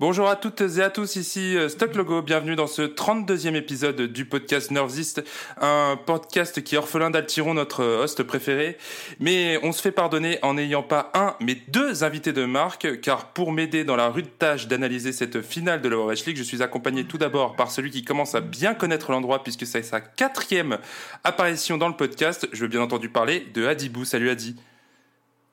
Bonjour à toutes et à tous, ici euh, Stock Logo, bienvenue dans ce 32e épisode du podcast Nervesist, un podcast qui est orphelin d'Altiron, notre host préféré, mais on se fait pardonner en n'ayant pas un, mais deux invités de marque, car pour m'aider dans la rude tâche d'analyser cette finale de l'Overwatch League, je suis accompagné tout d'abord par celui qui commence à bien connaître l'endroit, puisque c'est sa quatrième apparition dans le podcast, je veux bien entendu parler de Adibou, salut Adi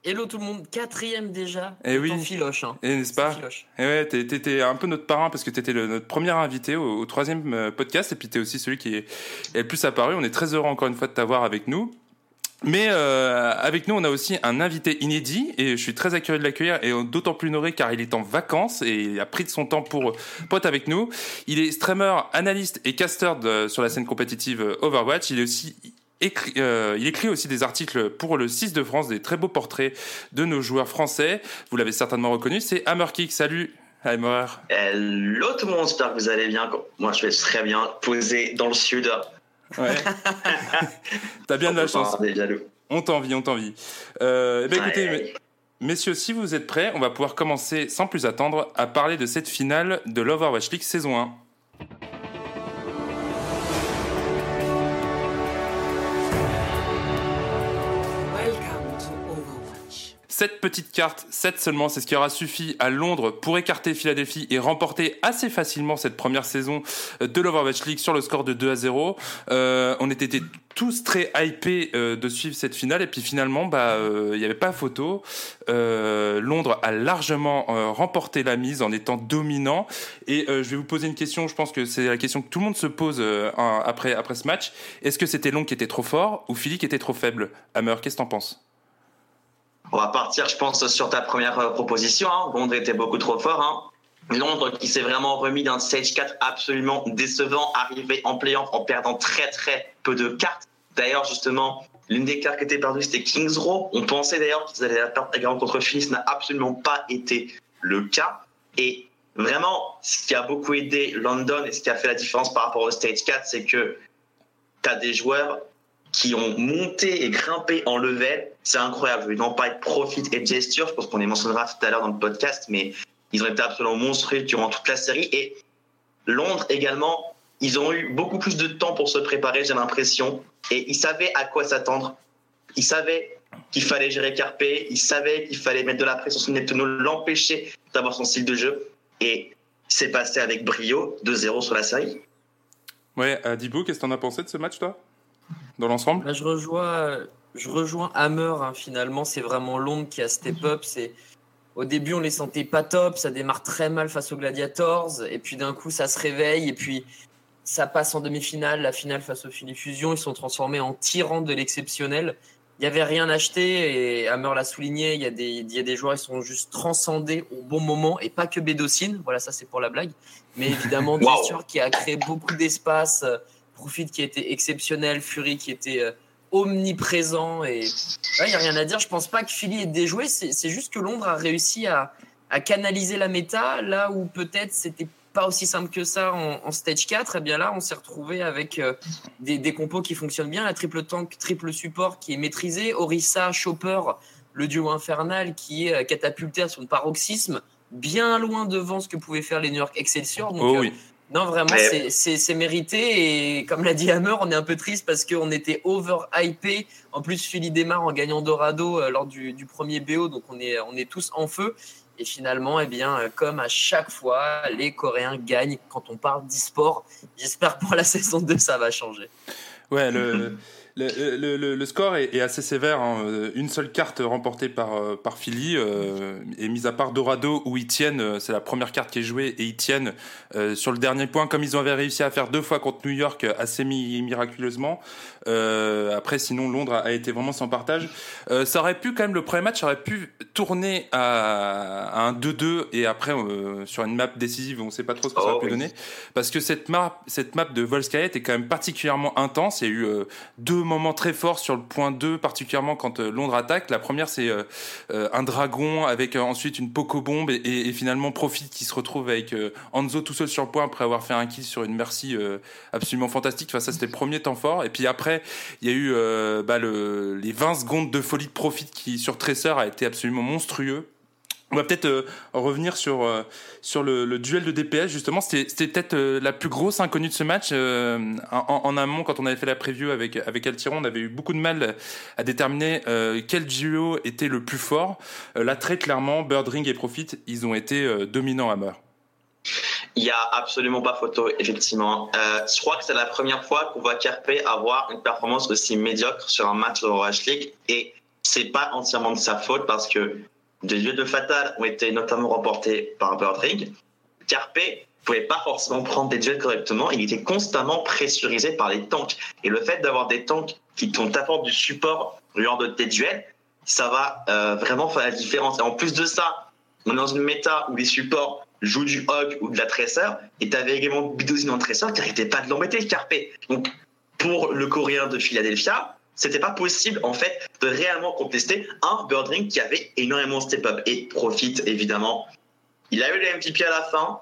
Hello tout le monde, quatrième déjà. Eh oui. Ton filoche. Hein. Et n'est-ce C'est pas. Et ouais, t'es- t'étais un peu notre parrain parce que t'étais notre premier invité au, au troisième euh, podcast et puis t'es aussi celui qui est, est le plus apparu. On est très heureux encore une fois de t'avoir avec nous. Mais euh, avec nous, on a aussi un invité inédit et je suis très accueilli de l'accueillir et d'autant plus honoré car il est en vacances et il a pris de son temps pour, être avec nous. Il est streamer, analyste et caster de- sur la scène compétitive Overwatch. Il est aussi écrit, euh, il écrit aussi des articles pour le 6 de France, des très beaux portraits de nos joueurs français. Vous l'avez certainement reconnu, c'est Hammerkick. Salut Hammer. Hello tout le monde, j'espère que vous allez bien. Moi je vais très bien posé dans le sud. Ouais. T'as bien de la chance. On t'envie, on t'envie. Euh, eh ben, écoutez, Ouais. messieurs, si vous êtes prêts, on va pouvoir commencer sans plus attendre à parler de cette finale de l'Overwatch League saison 1. Cette petite carte, 7 seulement, c'est ce qui aura suffi à Londres pour écarter Philadelphie et remporter assez facilement cette première saison de l'Overwatch League sur le score de 2 à 0. Euh, on était tous très hypés euh, de suivre cette finale et puis finalement, bah, euh, il n'y avait pas photo. Londres a largement remporté la mise en étant dominant. Et je vais vous poser une question, je pense que c'est la question que tout le monde se pose après, après ce match. Est-ce que c'était Londres qui était trop fort ou Philly qui était trop faible? Hammer, qu'est-ce que t'en penses? On va partir, je pense, sur ta première euh, proposition. hein. Londres était beaucoup trop fort. hein. Londres qui s'est vraiment remis d'un stage 4 absolument décevant, arrivé en playoff en perdant très très peu de cartes. D'ailleurs, justement, l'une des cartes qui était perdue, c'était Kings Row. On pensait d'ailleurs qu'ils allaient la perdre également contre. Ce n'a absolument pas été le cas. Et vraiment, ce qui a beaucoup aidé London et ce qui a fait la différence par rapport au stage 4, c'est que tu as des joueurs qui ont monté et grimpé en level. C'est incroyable. Je vais non pas être profit et gesture. Je pense qu'on les mentionnera tout à l'heure dans le podcast, mais ils ont été absolument monstrueux durant toute la série. Et Londres également, ils ont eu beaucoup plus de temps pour se préparer, j'ai l'impression. Et ils savaient à quoi s'attendre. Ils savaient qu'il fallait gérer Carpe. Ils savaient qu'il fallait mettre de la pression sur Neptuno, l'empêcher d'avoir son style de jeu. Et c'est passé avec brio, 2-0 sur la série. Ouais, Adibou, qu'est-ce que t'en as pensé de ce match, toi? Dans l'ensemble? Là, je rejoins, je rejoins Hammer. hein, finalement, c'est vraiment Londres qui a step up. C'est au début, on les sentait pas top. Ça démarre très mal face aux Gladiators, et puis d'un coup, ça se réveille, et puis ça passe en demi-finale. La finale face aux Philly Fusion, ils sont transformés en tyrans de l'exceptionnel. Il n'y avait rien acheté, et Hammer l'a souligné. Il y a des, il y a des joueurs qui sont juste transcendés au bon moment, et pas que Bédocine. Voilà, ça c'est pour la blague. Mais évidemment, Wow. Gesture qui a créé beaucoup d'espace. Profit qui était exceptionnel, Fury qui était euh, omniprésent et il n'y a rien à dire. Je pense pas que Philly ait déjoué, c'est juste que Londres a réussi à, à canaliser la méta là où peut-être c'était pas aussi simple que ça en, en stage 4. Et bien là, on s'est retrouvé avec euh, des, des compos qui fonctionnent bien, la triple tank, triple support qui est maîtrisée, Orisa, Chopper, le duo infernal qui est euh, catapulté à son paroxysme, bien loin devant ce que pouvaient faire les New York Excelsior. Donc, Oh euh. Non, vraiment, c'est- mérité. Et comme l'a dit Hammer, on est un peu triste parce qu'on était over-hypé. En plus, Philly démarre en gagnant Dorado euh, lors du, du premier BO, donc on est, on est tous en feu. Et finalement, eh bien, euh, comme à chaque fois, les Coréens gagnent quand on parle d'e-sport. J'espère que pour la saison 2, ça va changer. Ouais, le, Le, le- le- le score est, est assez sévère. hein. Euh, Une seule carte remportée par, euh, par Philly. euh, et mis à part Dorado, où ils tiennent, euh, c'est la première carte qui est jouée, et ils tiennent euh, sur le dernier point, comme ils avaient réussi à faire deux fois contre New York, assez mi- miraculeusement. Euh, après, sinon, Londres a, a été vraiment sans partage. Euh, ça aurait pu, quand même, le premier match aurait pu tourner à, à un 2-2, et après, euh, sur une map décisive, on ne sait pas trop ce que ça Oh, aurait pu oui. donner. Parce que cette map, cette map de Volskaya était quand même particulièrement intense. Il y a eu deux moments très forts sur le point 2, particulièrement quand euh, Londres attaque. La première, c'est euh, euh, un dragon avec ensuite une poco-bombe et, et- finalement Profit qui se retrouve avec Anzo tout seul sur le point après avoir fait un kill sur une merci absolument fantastique. Enfin, ça, c'était le premier temps fort. Et puis après, il y a eu bah, le, les 20 secondes de folie de Profit qui, sur Tracer, a été absolument monstrueux. On va peut-être euh, revenir sur euh, sur le, duel de DPS justement. C'était peut-être euh, la plus grosse inconnue de ce match. En, amont, quand on avait fait la preview avec avec Altiron, on avait eu beaucoup de mal à déterminer quel duo était le plus fort. Là, très clairement, Birdring et Profit, ils ont été dominants à mort. Il y a absolument pas photo, effectivement. Je crois que c'est la première fois qu'on voit Kerpe avoir une performance aussi médiocre sur un match de Rush League et c'est pas entièrement de sa faute parce que des lieux de fatal ont été notamment remportés par Birdring. Kerpe pouvait pas forcément prendre des duels correctement. Il était constamment pressurisé par les tanks. Et le fait d'avoir des tanks qui t'apportent du support lors de tes duels, ça va euh, vraiment faire la différence. Et en plus de ça, on est dans une méta où les supports jouent du hog ou de la tracer, et t'avais également Bidozine en tracer qui n'arrêtait pas de l'embêter, le Carpe. Donc, pour le coréen de Philadelphia, c'était pas possible, en fait, de réellement contester un Birdring qui avait énormément step up. Et profite, évidemment. Il a eu le MVP à la fin,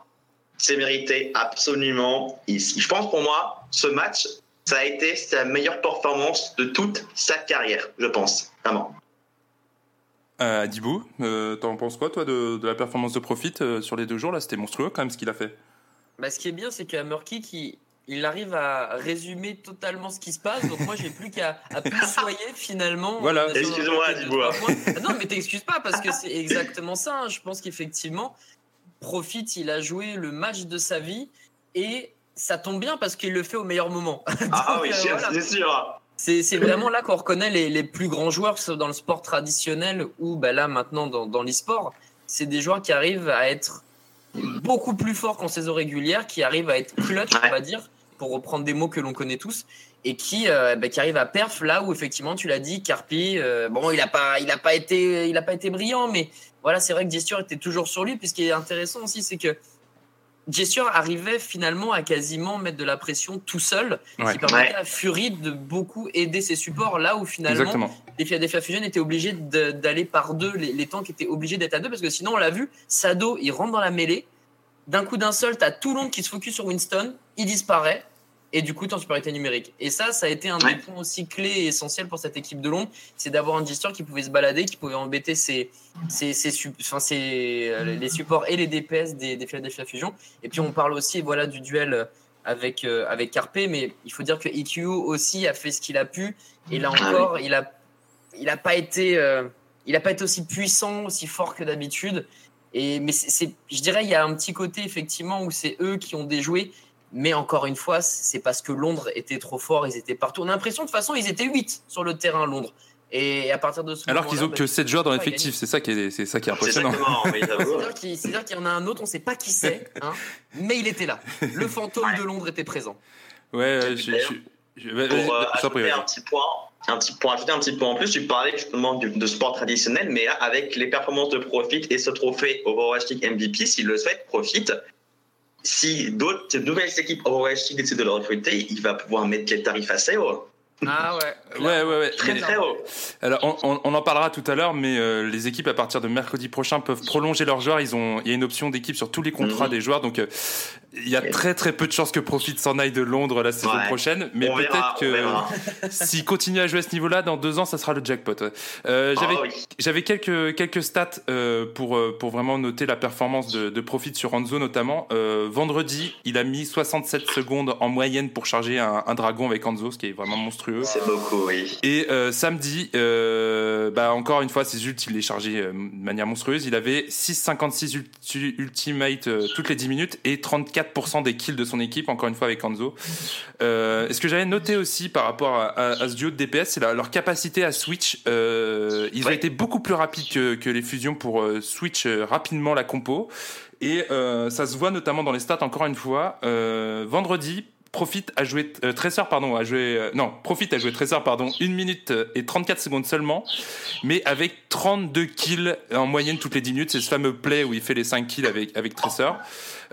c'est mérité, absolument. Et je pense pour moi, ce match, ça a été sa meilleure performance de toute sa carrière, je pense, vraiment. Euh, Adibou, euh, t'en penses quoi toi de, de la performance de Profit euh, sur les deux jours là? C'était monstrueux quand même ce qu'il a fait. Bah, ce qui est bien, c'est qu'à Murky, qui il arrive à résumer totalement ce qui se passe. Donc moi, j'ai plus qu'à à plus soyer finalement. Voilà. Sur Excuse-moi, points. Ah Non, mais t'excuses pas parce que c'est exactement ça. hein. Je pense qu'effectivement, Profit, il a joué le match de sa vie et ça tombe bien parce qu'il le fait au meilleur moment. Ah Donc, oui, euh, c'est voilà. c'est sûr. C'est vraiment là qu'on reconnaît les, les plus grands joueurs, que ce soit dans le sport traditionnel ou bah là maintenant dans, dans l'e-sport. C'est des joueurs qui arrivent à être beaucoup plus forts qu'en saison régulière, qui arrivent à être clutch, on va dire, pour reprendre des mots que l'on connaît tous, et qui, euh, bah, qui arrivent à perf là où effectivement tu l'as dit, Carpi, euh, bon il a pas, il a pas été, il a pas été brillant, mais voilà c'est vrai que Gesture était toujours sur lui. Puis ce qui est intéressant aussi, c'est que Gesture arrivait finalement à quasiment mettre de la pression tout seul, Ouais. qui permettait Ouais. à Fury de beaucoup aider ses supports là où finalement Exactement. les Philadelphia Fusion étaient obligés de- d'aller par deux, les, les tanks étaient obligés d'être à deux parce que sinon on l'a vu, Sado il rentre dans la mêlée, d'un coup d'un seul t'as tout le monde qui se focus sur Winston, il disparaît et du coup t'es en supériorité numérique. Et ça, ça a été un Ouais. des points aussi clés et essentiels pour cette équipe de Londres, c'est d'avoir un gesture qui pouvait se balader, qui pouvait embêter ses, ses, ses, sup- enfin, ses- euh, les supports et les DPS des, des Philadelphia Fusion. Et puis on parle aussi voilà du duel avec euh, avec Carpe, mais il faut dire que EQ aussi a fait ce qu'il a pu et là Ah encore il a il a pas été euh, il a pas été aussi puissant, aussi fort que d'habitude. Et mais c'est, je dirais il y a un petit côté effectivement où c'est eux qui ont déjoué. Mais encore une fois, c'est parce que Londres était trop fort, ils étaient partout. On a l'impression de toute façon, ils étaient 8 sur le terrain Londres. Et à partir de ce Alors qu'ils ont bah, que 7 joueurs dans l'effectif, c'est ça qui est, c'est ça qui est impressionnant. c'est-à-dire qu'il y en a un autre, on ne sait pas qui c'est, hein, mais il était là. Le fantôme de Londres était présent. Ouais, je, je, je- Pour euh, ajouter un petit point, un petit point, ajouter un petit point en plus, tu parlais justement de sport traditionnel, mais avec les performances de Profit et ce trophée Overwatch League MVP, s'il le souhaite, Profit, si d'autres nouvelles équipes Overwatch League décident de le recruter, il va pouvoir mettre les tarifs assez haut. Ah ouais. Ouais, ouais, ouais. Très Mais- très haut. Alors, on, en parlera tout à l'heure, mais euh, les équipes à partir de mercredi prochain peuvent prolonger leurs joueurs. Ils ont, il y a une option d'équipe sur tous les contrats Mhm. des joueurs, donc euh, il y a très très peu de chances que Profit s'en aille de Londres la saison Ouais. prochaine. Mais peut-être que s'il continue à jouer à ce niveau-là, dans deux ans, ça sera le jackpot. Euh, J'avais Ah oui. j'avais quelques, quelques stats pour, pour vraiment noter la performance de, de Profit sur Hanzo notamment. Vendredi, il a mis 67 secondes en moyenne pour charger un, un dragon avec Hanzo, ce qui est vraiment monstrueux. Monstrueux. C'est beaucoup, oui. Et euh, samedi, euh, bah encore une fois, ses ults, il les chargeait euh, de manière monstrueuse. Il avait 6,56 ulti ultimate euh, toutes les 10 minutes et 34% des kills de son équipe, encore une fois avec Hanzo. Euh, et ce que j'avais noté aussi par rapport à, à- à ce duo de DPS, c'est leur capacité à switch. Euh, ils ont été beaucoup plus rapides que, que les fusions pour euh, switch rapidement la compo. Et euh, ça se voit notamment dans les stats, encore une fois. Euh, vendredi, Profit a joué, euh, Tracer, pardon, a joué, euh, non, Profit a joué Tracer, pardon, 1 minute euh, et 34 secondes seulement, mais avec 32 kills en moyenne toutes les 10 minutes. C'est ce fameux play où il fait les 5 kills avec, avec Tracer.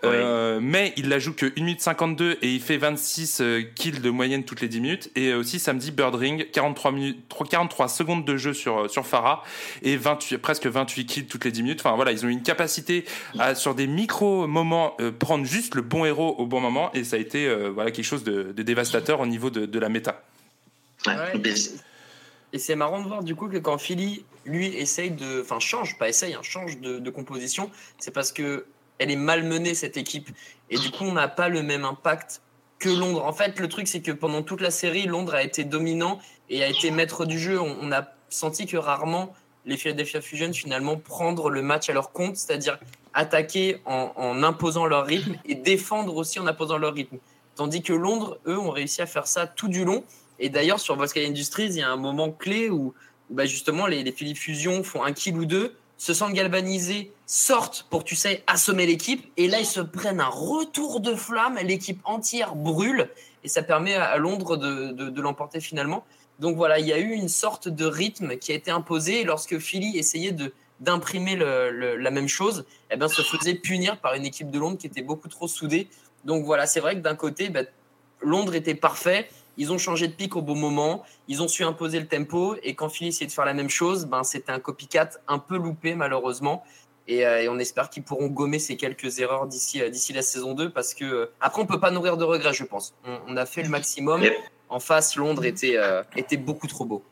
Euh, mais il la joue que 1 minute 52 et il fait 26 euh, kills de moyenne toutes les 10 minutes. Et aussi samedi, Birdring, 43, minutes, 43 secondes de jeu sur, euh, sur Farah et 28, presque 28 kills toutes les 10 minutes. Enfin voilà, ils ont une capacité à, sur des micro-moments, euh, prendre juste le bon héros au bon moment. Et ça a été euh, voilà, quelque chose de, de dévastateur au niveau de, de la méta. Ouais. Et c'est marrant de voir du coup que quand Philly, lui, essaye de. Enfin, change, pas essaye, hein, change de, de composition, c'est parce que elle est malmenée cette équipe. Et du coup, on n'a pas le même impact que Londres. En fait, le truc, c'est que pendant toute la série, Londres a été dominant et a été maître du jeu. On, a senti que rarement les Philadelphia Fusion finalement prendre le match à leur compte, c'est-à-dire attaquer en, imposant leur rythme et défendre aussi en imposant leur rythme. Tandis que Londres, eux, ont réussi à faire ça tout du long. Et d'ailleurs, sur Volkswagen Industries, il y a un moment clé où, bah, justement les, les Fusion font un kill ou deux, se sentent galvanisés, sortent pour, tu sais, assommer l'équipe. Et là, ils se prennent un retour de flamme. L'équipe entière brûle. Et ça permet à, Londres de, de- l'emporter finalement. Donc voilà, il y a eu une sorte de rythme qui a été imposé. Lorsque Philly essayait de d'imprimer la même chose, eh ben, se faisait punir par une équipe de Londres qui était beaucoup trop soudée. Donc voilà, c'est vrai que d'un côté, bah, Londres était parfait. Ils ont changé de pic au bon moment. Ils ont su imposer le tempo. Et quand Philly essayait de faire la même chose, ben, c'était un copycat un peu loupé, malheureusement. Et, euh, et on espère qu'ils pourront gommer ces quelques erreurs d'ici euh, d'ici la saison 2. Parce que euh, après, on peut pas nourrir de regrets, je pense. On, on a fait le maximum. Yep. En face, Londres était, euh, était beaucoup trop beau.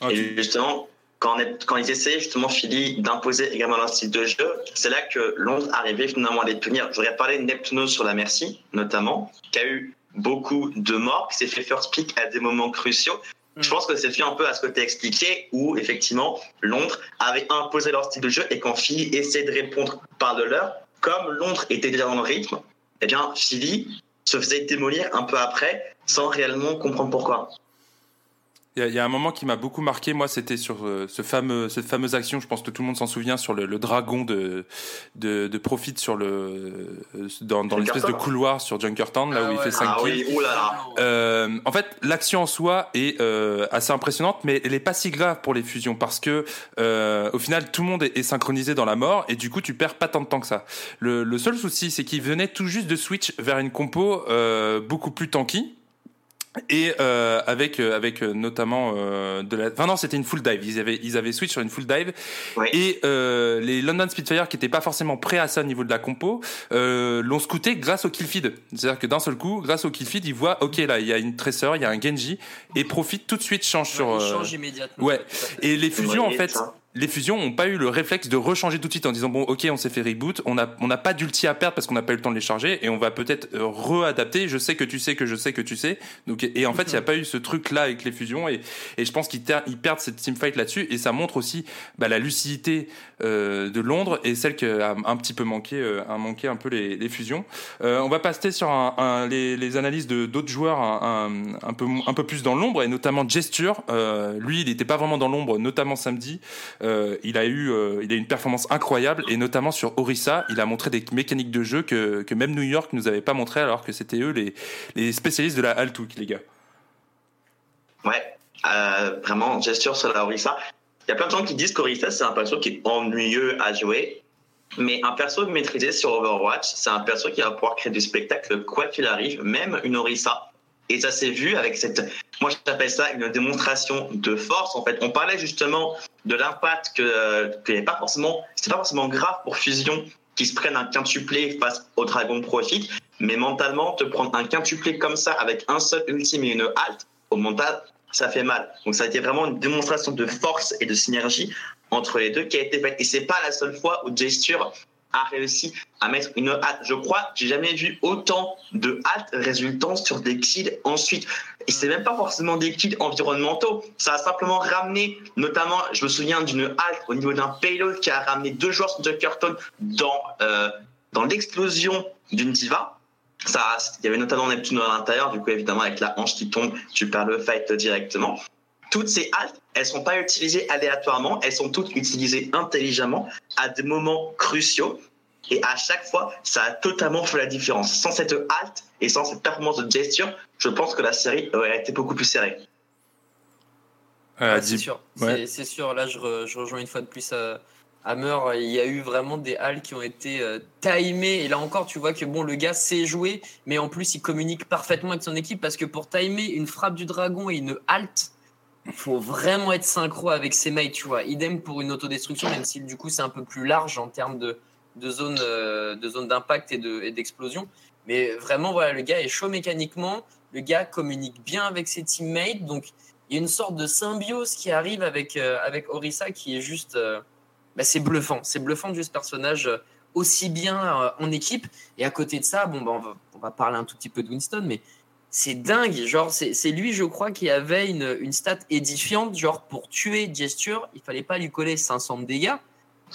Ah, Et justement, quand, est- quand ils essayaient justement Philly d'imposer également leur style de jeu, c'est là que Londres arrivait finalement à les punir. Je voudrais parler de Neptuno sur la Merci, notamment, qui a eu beaucoup de morts, qui s'est fait first pick à des moments cruciaux. Je Mm. pense que c'est fait un peu à ce que tu as expliqué, où effectivement Londres avait imposé leur style de jeu et quand Philly essayait de répondre par de leur, comme Londres était déjà dans le rythme, eh bien Philly se faisait démolir un peu après sans réellement comprendre pourquoi. Il y, a- il y a un moment qui m'a beaucoup marqué, moi, c'était sur euh, ce fameux, cette fameuse action, je pense que tout le monde s'en souvient, sur le, le dragon de, de, de Profit sur le, euh, dans, dans l'espèce de Junkertown. couloir sur Junkertown, là Ah où il ouais. fait 5 Ah kills. oui, oulala. Euh, en fait, l'action en soi est euh, assez impressionnante, mais elle est pas si grave pour les fusions parce que euh, au final, tout le monde est, est synchronisé dans la mort et du coup, tu perds pas tant de temps que ça. Le, le seul souci, c'est qu'ils venaient tout juste de switch vers une compo euh, beaucoup plus tanky. Et euh, avec euh, avec euh, notamment euh, de la enfin non c'était une full dive ils avaient ils avaient switch sur une full dive Oui. et euh, les London Spitfire qui étaient pas forcément prêts à ça au niveau de la compo euh, l'ont scouté grâce au kill feed c'est-à-dire que d'un seul coup grâce au kill feed ils voient ok là il y a une Tracer il y a un Genji et Profit tout de suite change sur Il euh, change immédiatement. ouais. Et les fusions en fait ça. Les fusions ont pas eu le réflexe de rechanger tout de suite en disant bon ok on s'est fait reboot on a on n'a pas d'ulti à perdre parce qu'on n'a pas eu le temps de les charger et on va peut-être euh, readapter je sais que tu sais que je sais que tu sais. Donc et en fait il n'y a pas eu ce truc là avec les fusions et, et je pense qu'ils perdent cette teamfight là-dessus et ça montre aussi bah, la lucidité euh, de Londres et celle qui a un petit peu manqué euh, a manqué un peu les, les fusions. Euh, on va passer sur un, un- les, les analyses de d'autres joueurs un, un, un peu un peu plus dans l'ombre et notamment Gesture. Euh, lui il n'était pas vraiment dans l'ombre notamment samedi euh, il a eu euh, il a une performance incroyable et notamment sur Orissa il a montré des mécaniques de jeu que, même New York nous avait pas montré alors que c'était eux les, spécialistes de la Altouk les gars Ouais, euh, vraiment, gesture sur la Orisa. Il y a plein de gens qui disent qu'Orisa, c'est un perso qui est ennuyeux à jouer. Mais un perso maîtrisé sur Overwatch, c'est un perso qui va pouvoir créer du spectacle quoi qu'il arrive, même une Orisa. Et ça s'est vu avec cette, moi j'appelle ça une démonstration de force. En fait, on parlait justement de l'impact que, que pas forcément, c'était pas forcément grave pour Fusion qui se prennent un quintuplé face au Dragon Profit, mais mentalement te prendre un quintuplé comme ça avec un seul ultime et une halte, au mental, ça fait mal. Donc ça a été vraiment une démonstration de force et de synergie entre les deux qui a été faite. Et c'est pas la seule fois où Gesture a réussi à mettre une halte. Je crois, j'ai jamais vu autant de haltes résultant sur des kills ensuite. Et c'est même pas forcément des kills environnementaux. Ça a simplement ramené, notamment, je me souviens d'une halte au niveau d'un payload qui a ramené deux joueurs sur Jokerton dans, euh, dans l'explosion d'une diva. Ça, il y avait notamment Neptune à l'intérieur, du coup, évidemment, avec la hanche qui tombe, tu perds le fight directement. Toutes ces haltes, elles sont pas utilisées aléatoirement, elles sont toutes utilisées intelligemment à des moments cruciaux. Et à chaque fois, ça a totalement fait la différence. Sans cette halte et sans cette performance de gesture, je pense que la série aurait été beaucoup plus serrée. Euh, c'est sûr. ouais. C'est- sûr. Là, je, re- je rejoins une fois de plus à Hammer. Il y a eu vraiment des halls qui ont été euh, timés. Et là encore, tu vois que bon, le gars sait jouer, mais en plus, il communique parfaitement avec son équipe parce que pour timer une frappe du dragon et une halte, faut vraiment être synchro avec ses mates, tu vois. Idem pour une autodestruction, même si du coup, c'est un peu plus large en termes de, de zone euh, d'impact et de- et d'explosion. mais vraiment, voilà, le gars est chaud mécaniquement. Le gars communique bien avec ses teammates. Donc, il y a une sorte de symbiose qui arrive avec, euh, avec qui est juste. euh, bah, c'est bluffant. C'est bluffant de ce personnage euh, aussi bien en équipe. Et à côté de ça, bon, bah, on, va, on va parler un tout petit peu de Winston, mais c'est dingue. Genre, c'est lui, je crois, qui avait une, une stat édifiante. Genre, pour tuer Gesture, il fallait pas lui coller 500 de dégâts.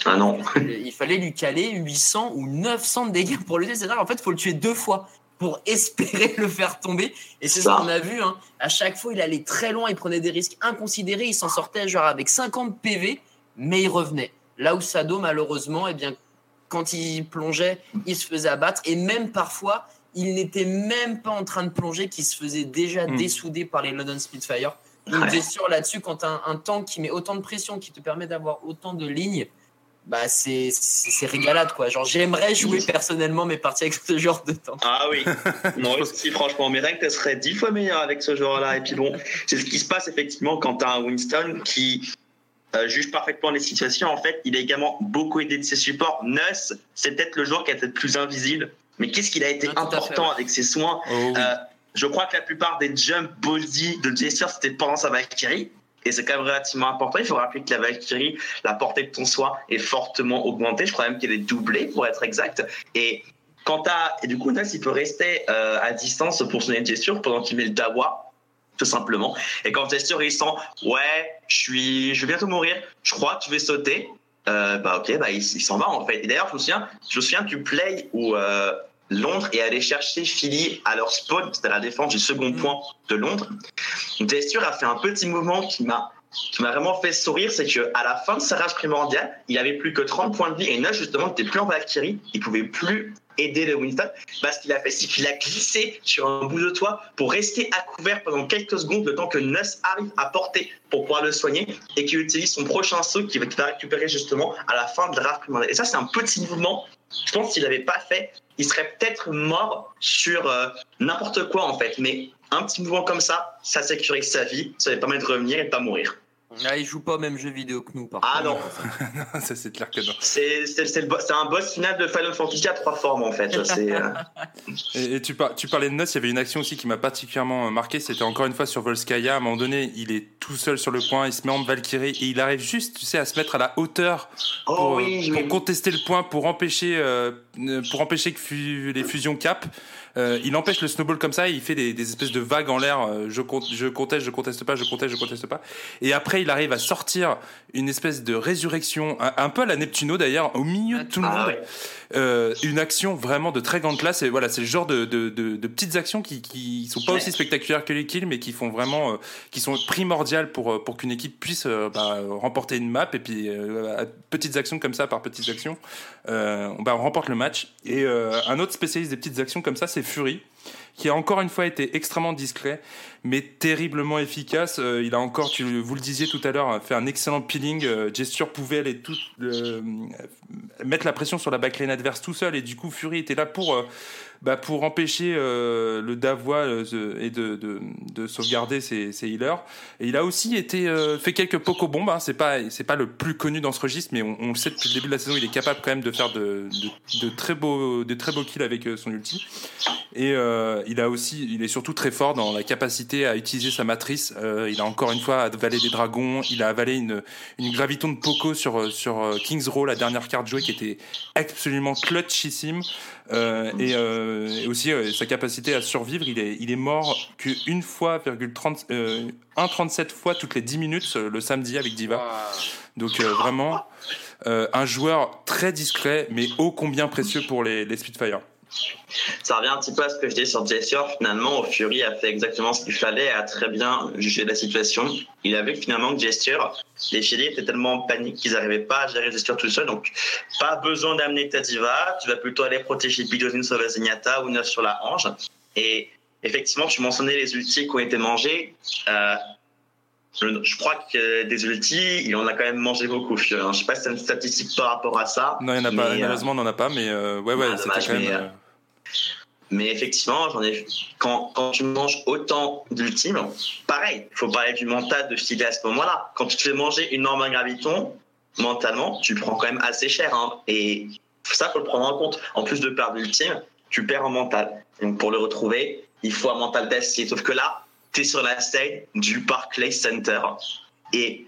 Ah non. Il fallait lui caler 800 ou 900 de dégâts pour le tuer. C'est-à-dire, en fait, il faut le tuer deux fois pour espérer le faire tomber. Et c'est ce Ça. qu'on a vu. Hein. À chaque fois, il allait très loin, il prenait des risques inconsidérés. Il s'en sortait genre avec 50 PV, mais il revenait. Là où Sado, malheureusement, eh bien, quand il plongeait, il se faisait abattre. Et même parfois, il n'était même pas en train de plonger, qu'il se faisait déjà Mm. dessouder par les London Spitfire. Une Ouais. gesture là-dessus, quand un, un tank qui met autant de pression, qui te permet d'avoir autant de lignes, bah c'est régalade quoi. Genre j'aimerais jouer personnellement mes parties avec ce genre de tank. Ah oui, moi aussi franchement, mes règles elles seraient dix fois meilleures avec ce joueur-là. Et puis bon, c'est ce qui se passe effectivement quand tu as un Winston qui euh, juge parfaitement les situations. En fait, il a également beaucoup aidé de ses supports. Nuss, c'est peut-être le joueur qui a été le plus invisible. Mais qu'est-ce qu'il a été à fait, important ouais. avec ses soins Oh oui. Euh, Je crois que la plupart des jump body de Gesture, c'était pendant sa Valkyrie. Et c'est quand même relativement important. Il faut rappeler que la Valkyrie, la portée de ton soin est fortement augmentée. Je crois même qu'elle est doublée, pour être exact. Et quand t'as, et du coup, Nas, il peut rester euh, à distance pour son gesture pendant qu'il met le dawa, tout simplement. Et quand gesture, il sent, ouais, je suis, je vais bientôt mourir. Je crois que tu vais sauter. Euh, bah ok, bah il, il s'en va en fait. Et d'ailleurs, je me souviens, je me souviens du play où euh, Londres est allé chercher Philly à leur spawn, c'était la défense du second point de Londres. Gesture a fait un petit mouvement qui m'a qui m'a vraiment fait sourire, c'est que à la fin de sa rage primordiale, il avait plus que 30 points de vie et Nush justement n'était plus en Valkyrie, il pouvait plus aider le Winston. Bah, ce qu'il a fait, c'est qu'il a glissé sur un bout de toit pour rester à couvert pendant quelques secondes le temps que Nuss arrive à porter pour pouvoir le soigner et qu'il utilise son prochain saut qu'il va, récupérer justement à la fin de la rage primordiale. Et ça, c'est un petit mouvement. Je pense qu'il n'avait pas fait, il serait peut-être mort sur euh, n'importe quoi en fait. Mais un petit mouvement comme ça, ça sécurise sa vie, ça lui permet de revenir et de pas mourir. Là, il joue pas au même jeu vidéo que nous par Ah contre. non. ça c'est clair que non. C'est c'est- c'est le bo- c'est un boss final de Final Fantasy à trois formes en fait. Euh, Et, et tu, par- tu parlais de Nuss, il y avait une action aussi qui m'a particulièrement euh, marqué, c'était encore une fois sur Volskaya. À un moment donné, il est tout seul sur le point, il se met en Valkyrie et il arrive juste, tu sais, à se mettre à la hauteur Oh pour, oui, pour oui. contester le point, pour empêcher, euh, euh, pour empêcher que fu- les fusions cap. Euh, il empêche le snowball comme ça, et il fait des, des espèces de vagues en l'air. euh, je, je conteste, je conteste pas, je conteste, je conteste pas. Et après, il arrive à sortir une espèce de résurrection, un, peu à la Neptuno d'ailleurs, au milieu de tout le monde. Euh, une action vraiment de très grande classe. Et voilà, c'est le genre de, de, de, de petites actions qui, qui sont pas aussi spectaculaires que les kills, mais qui font vraiment, euh, qui sont primordiales pour euh, pour qu'une équipe puisse euh, bah, remporter une map. Et puis à petites actions comme ça, par petites actions, bah, on remporte le match. Et un autre spécialiste des petites actions comme ça, Fury qui a encore une fois été extrêmement discret, mais terriblement efficace. Euh, il a encore, vous le disiez tout à l'heure, fait un excellent peeling. Euh, Gesture pouvait aller tout, euh, mettre la pression sur la backline adverse tout seul, et du coup Fury était là pour bah, pour empêcher euh, le Davois euh, et de, de, de sauvegarder ses, ses, healers. Et il a aussi été euh, fait quelques poco bombes. Hein. C'est pas c'est pas le plus connu dans ce registre, mais on, le sait depuis le début de la saison, il est capable quand même de faire de, de, de très beaux de très beaux kills avec son ulti. Et il a aussi il est surtout très fort dans la capacité à utiliser sa matrice. il a encore une fois avalé des dragons. Il a avalé une une graviton de poco sur sur Kings Row, la dernière carte jouée qui était absolument clutchissime. Euh, et, euh, et, aussi euh, sa capacité à survivre, il est, il est mort qu'une fois, 1,37 fois toutes les 10 minutes le samedi avec Diva. Donc vraiment un joueur très discret, mais ô combien précieux pour les, les Spitfire. Ça revient un petit peu à ce que je disais sur Jessior. Finalement, Fury a fait exactement ce qu'il fallait, a très bien jugé la situation. Il a vu finalement que Gesture, les Chili étaient tellement en panique qu'ils n'arrivaient pas à gérer Gesture tout seul. Donc, pas besoin d'amener ta diva. Tu vas plutôt aller protéger la Zenyatta ou Neuf sur la Ange. Et effectivement, tu mentionnais les ultis qui ont été mangés. Euh, je crois que des ultis, il en a quand même mangé beaucoup. Je ne sais pas si c'est une statistique par rapport à ça. Non, il n'y en a pas. Malheureusement, on n'en a pas, mais euh, ouais, ouais, ah, c'était quand même. Euh, mais effectivement, quand, tu manges autant d'ultimes, pareil, il faut parler du mental de style à ce moment-là. Quand tu te fais manger une norme graviton, mentalement, tu prends quand même assez cher. Hein. Et ça, faut le prendre en compte. En plus de perdre l'ultime, tu perds en mental. Donc pour le retrouver, il faut un mental test. Sauf que là, tu es sur la stage du Barclays Center et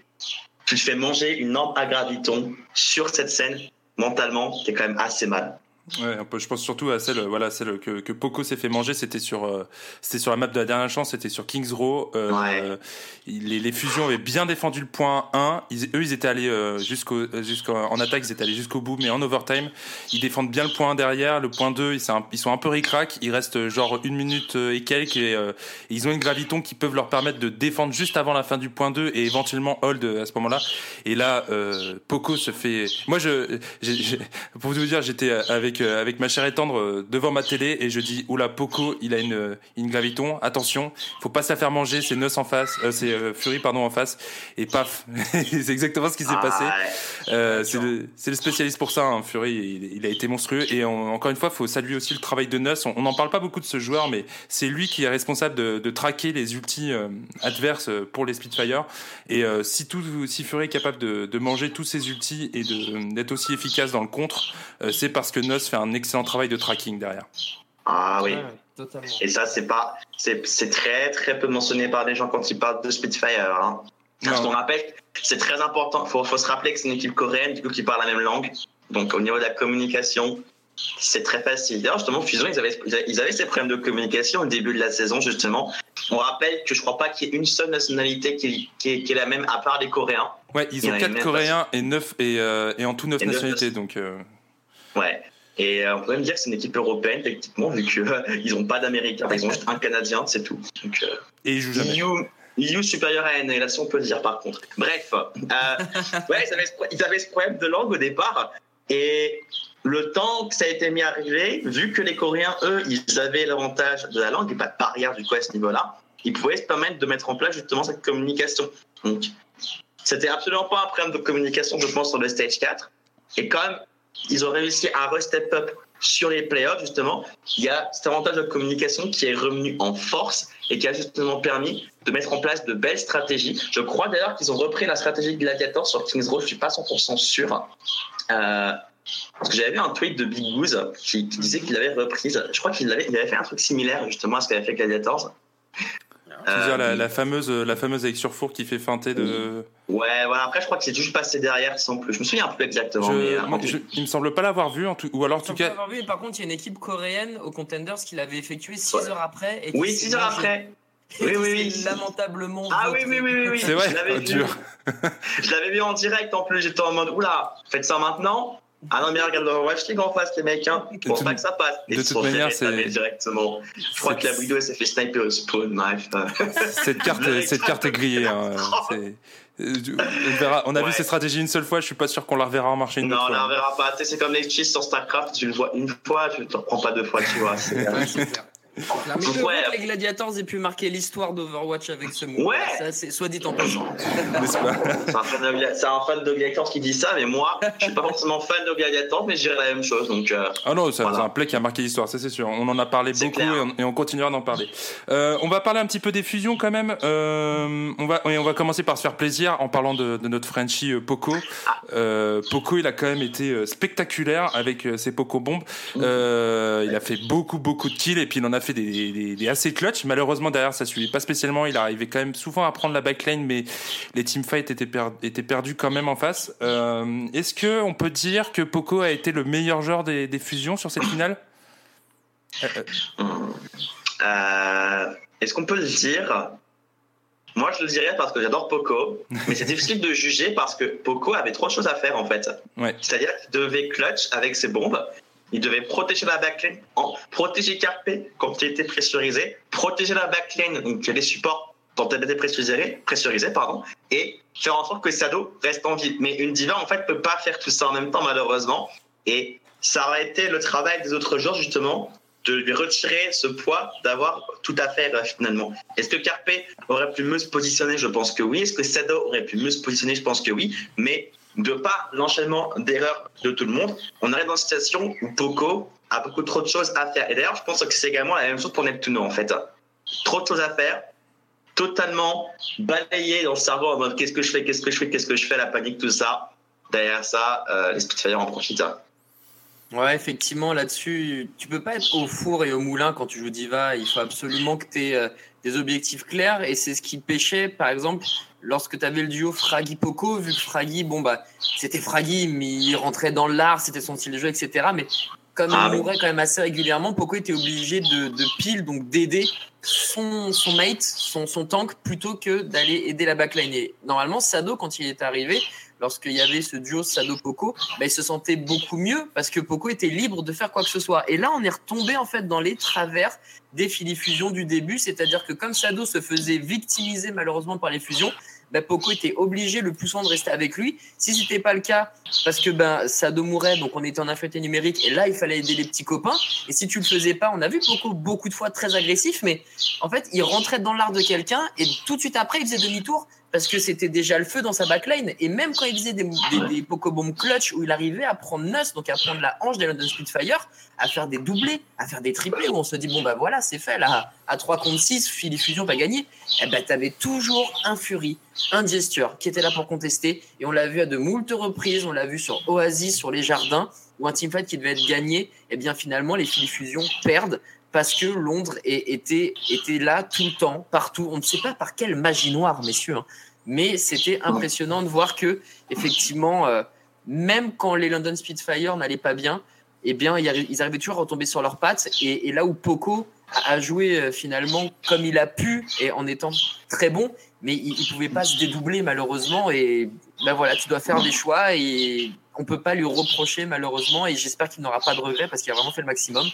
tu te fais manger une norme à graviton sur cette scène. Mentalement, tu es quand même assez mal. Ouais, un peu, je pense surtout à celle, voilà, celle que, que Poco s'est fait manger. C'était sur, euh, c'était sur la map de la dernière chance. C'était sur Kings Row. Euh, ouais. les, les, fusions avaient bien défendu le point 1. Ils, eux, ils étaient allés euh, jusqu'au, jusqu'en en attaque, ils étaient allés jusqu'au bout, mais en overtime, ils défendent bien le point 1 derrière. Le point 2, ils, ils sont un peu ric-rac. Il reste genre une minute et quelques. Et, et, ils ont une graviton qui peuvent leur permettre de défendre juste avant la fin du point 2 et éventuellement hold à ce moment-là. Et là, Poco se fait. Moi, je, pour vous dire, j'étais avec euh, avec, ma chère étendre euh, devant ma télé et je dis oula Poco il a une, une graviton attention faut pas se la faire manger c'est Neus en face euh, c'est Fury pardon en face et paf c'est exactement ce qui s'est passé. ah, c'est le, le, spécialiste pour ça hein, Fury il, a été monstrueux et encore une fois faut saluer aussi le travail de Neus on n'en parle pas beaucoup de ce joueur mais c'est lui qui est responsable de, de traquer les ultis adverses pour les Spitfire. Et si tout si Fury est capable de, de manger tous ses ultis et d'être aussi efficace dans le contre c'est parce que Fait un excellent travail de tracking derrière. Ah oui. Et ça, c'est pas, c'est très très peu mentionné par les gens quand ils parlent de Spitfire. Hein. Parce qu'on rappelle, c'est très important. Il faut, faut, se rappeler que c'est une équipe coréenne du coup qui parle la même langue. Donc au niveau de la communication, c'est très facile. D'ailleurs, justement, Fusion, ils avaient, ils avaient ces problèmes de communication au début de la saison, justement. On rappelle que je crois pas qu'il y ait une seule nationalité qui, qui, est, la même, à part les Coréens. Ouais, ils ont quatre Coréens et neuf et, euh, et, en tout neuf nationalités, donc. Euh... Ouais. Et euh, on peut même dire que c'est une équipe européenne, techniquement, vu qu'ils euh, n'ont pas d'Américains. Ils ont juste un Canadien, c'est tout. Donc, euh, et ils jouent jamais. EU, supérieur à NA, là, si on peut le dire, par contre. Bref, ouais, ils avaient, ils avaient ce problème de langue au départ. Et le temps que ça a été mis à arriver, vu que les Coréens, eux, ils avaient l'avantage de la langue et pas de barrière du coup à ce niveau-là, ils pouvaient se permettre de mettre en place justement cette communication. Donc, c'était absolument pas un problème de communication, je pense, sur le stage 4. Et quand même, ils ont réussi à re-step up sur les playoffs, justement. Il y a cet avantage de communication qui est revenu en force et qui a justement permis de mettre en place de belles stratégies. Je crois d'ailleurs qu'ils ont repris la stratégie Gladiator sur Kings Row, je suis pas 100% sûr. Euh, parce que j'avais vu un tweet de Big Goose qui, disait qu'il avait reprise. Je crois qu'il avait, il avait fait un truc similaire justement à ce qu'avait fait Gladiators. Tu veux dire la, la, fameuse, la fameuse avec Surfour qui fait feinter de. Ouais, voilà. Après, je crois que c'est juste passé derrière sans plus. Je me souviens un peu exactement. Je, mais, moi, je, il me semble pas l'avoir vu, en tout, ou alors en tout cas. Pas vu, par contre, il y a une équipe coréenne aux Contenders qui l'avait effectué 6 ouais. heures après. Et oui, 6 heures après. Oui, oui, oui. Lamentablement. Ah oui, oui, oui, oui. C'est vrai. Je l'avais vu. je l'avais vu en direct en plus. J'étais en mode, oula, faites ça maintenant. Ah non, mais regarde Watch League en face, les mecs. Hein. Je pense pas que ça passe. de toute manière, c'est. directement. Je crois que la vidéo, s'est fait sniper au spawn, bref. cette carte, cette carte est grillée. Hein. On, verra. on a vu ces stratégies une seule fois, je suis pas sûr qu'on la reverra en marché une non, autre fois. Non, on la reverra pas. C'est comme les cheats sur StarCraft, tu le vois une fois, tu te reprends pas deux fois, tu vois. Là, mais Ouais. que les Gladiators aient pu marquer l'histoire d'Overwatch avec ce mot. Ouais. Ça, c'est soit dit en passant. C'est un fan de- c'est un fan de Gladiator qui dit ça, mais moi, je suis pas forcément fan de Gladiator, mais je dirais la même chose. Donc, euh, Ah non, c'est Voilà. un play qui a marqué l'histoire, ça c'est sûr. On en a parlé beaucoup et on, et on continuera d'en parler. Euh, on va parler un petit peu des fusions quand même. Euh, on va, et on va commencer par se faire plaisir en parlant de, de notre Frenchie euh, Poco. Euh, Poco, il a quand même été spectaculaire avec ses Poco bombes. Euh, il a fait beaucoup beaucoup de kills et puis il en a fait des, des- des assez clutch. Malheureusement derrière ça suivait pas spécialement. Il arrivait quand même souvent à prendre la backline, mais les teamfights étaient, per- étaient perdus quand même en face. Euh, Est-ce que on peut dire que Poco a été le meilleur joueur des, des fusions sur cette finale? Euh, euh, euh, est-ce qu'on peut le dire? Moi, je le dirais parce que j'adore Poco, mais c'est difficile de juger parce que Poco avait trop de choses à faire en fait. Ouais. C'est-à-dire qu'il devait clutch avec ses bombes. Il devait protéger la backline, en- protéger Carpe quand il était pressurisé, protéger la backline, donc les supports quand elle était pressurisée, pressurisée pardon, et faire en sorte que Sado reste en vie. Mais une diva, en fait, peut pas faire tout ça en même temps, malheureusement. Et ça aurait été le travail des autres joueurs, justement, de lui retirer ce poids d'avoir tout à faire euh, finalement. Est-ce que Carpe aurait pu mieux se positionner? Je pense que oui. Est-ce que Sado aurait pu mieux se positionner? Je pense que oui. Mais de pas l'enchaînement d'erreurs de tout le monde, on arrive dans une situation où Poco a beaucoup trop de choses à faire. Et d'ailleurs, je pense que c'est également la même chose pour Neptuno en fait. Trop de choses à faire, totalement balayé dans le cerveau en mode qu'est-ce que je fais, qu'est-ce que je fais, qu'est-ce que je fais, la panique, tout ça. Derrière ça, euh, les Spitfire en profitent. Ouais, effectivement, là-dessus, tu peux pas être au four et au moulin quand tu joues Diva. Il faut absolument que tu aies des objectifs clairs. Et c'est ce qui pêchait, par exemple, lorsque tu avais le duo Fraggy-Poco, vu que Fraggy, bon, bah, c'était Fraggy, mais il rentrait dans l'art, c'était son style de jeu, etc. Mais comme Ah il oui. mourait quand même assez régulièrement, Poco était obligé de, de pile, donc d'aider son, son mate, son, son tank, plutôt que d'aller aider la backline. Et normalement, Sado, quand il est arrivé, lorsqu'il y avait ce duo Sado-Poco, bah, il se sentait beaucoup mieux parce que Poco était libre de faire quoi que ce soit. Et là, on est retombé en fait dans les travers des filifusions du début, c'est-à-dire que comme Sado se faisait victimiser malheureusement par les fusions, bah, Poco était obligé le plus souvent de rester avec lui. Si c'était pas le cas, parce que ben Sado mourait, donc on était en infériorité numérique, et là il fallait aider les petits copains. Et si tu le faisais pas, on a vu Poco beaucoup de fois très agressif, mais en fait il rentrait dans l'art de quelqu'un et tout de suite après il faisait demi-tour parce que c'était déjà le feu dans sa backline. Et même quand il faisait des, des, clutch où il arrivait à prendre Nuss, donc à prendre la hanche des London Spitfire, à faire des doublés, à faire des triplés, où on se dit, bon, bah voilà, c'est fait, là, à 3 contre 6, Philly Fusion va gagner. Eh ben, t'avais toujours un Fury, un Gesture qui était là pour contester. Et on l'a vu à de moultes reprises, on l'a vu sur Oasis, sur les jardins, où un teamfight qui devait être gagné, et bien finalement, les Philly Fusion perdent parce que Londres était, était là tout le temps, partout. On ne sait pas par quelle magie noire, messieurs, hein, mais c'était impressionnant de voir que, effectivement, euh, même quand les London Spitfire n'allaient pas bien, eh bien, ils arri- ils arrivaient toujours à retomber sur leurs pattes. Et, et là où Poco a joué euh, finalement comme il a pu et en étant très bon, mais il ne pouvait pas se dédoubler malheureusement. Et ben voilà, tu dois faire des choix et on peut pas lui reprocher malheureusement. Et j'espère qu'il n'aura pas de regrets parce qu'il a vraiment fait le maximum.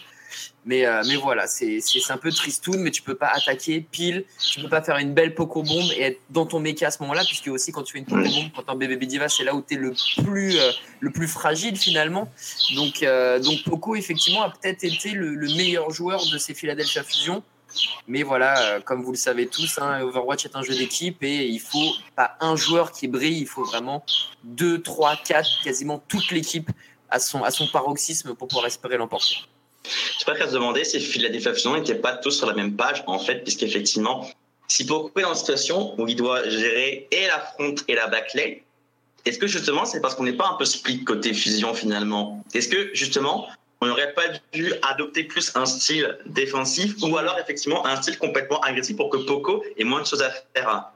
Mais, euh, mais voilà, c'est un peu tristoun, mais tu peux pas attaquer pile, tu peux pas faire une belle poco bombe et être dans ton méca à ce moment-là, puisque aussi quand tu fais une poco bombe, quand t'es en bébé diva, c'est là où tu es le plus, euh, le plus fragile finalement. Donc, euh, donc Poco, effectivement, a peut-être été le, le meilleur joueur de ces Philadelphia Fusion. Mais voilà, euh, comme vous le savez tous, hein, Overwatch est un jeu d'équipe et il faut pas un joueur qui brille, il faut vraiment deux, trois, quatre, quasiment toute l'équipe à son, à son paroxysme pour pouvoir espérer l'emporter. Je préfère se demander si Philadelphia n'étaient pas tous sur la même page, en fait, puisqu'effectivement, si Poco est dans une situation où il doit gérer et la front et la backlane, est-ce que justement c'est parce qu'on n'est pas un peu split côté fusion finalement? Est-ce que justement on n'aurait pas dû adopter plus un style défensif ou alors effectivement un style complètement agressif pour que Poco ait moins de choses à faire?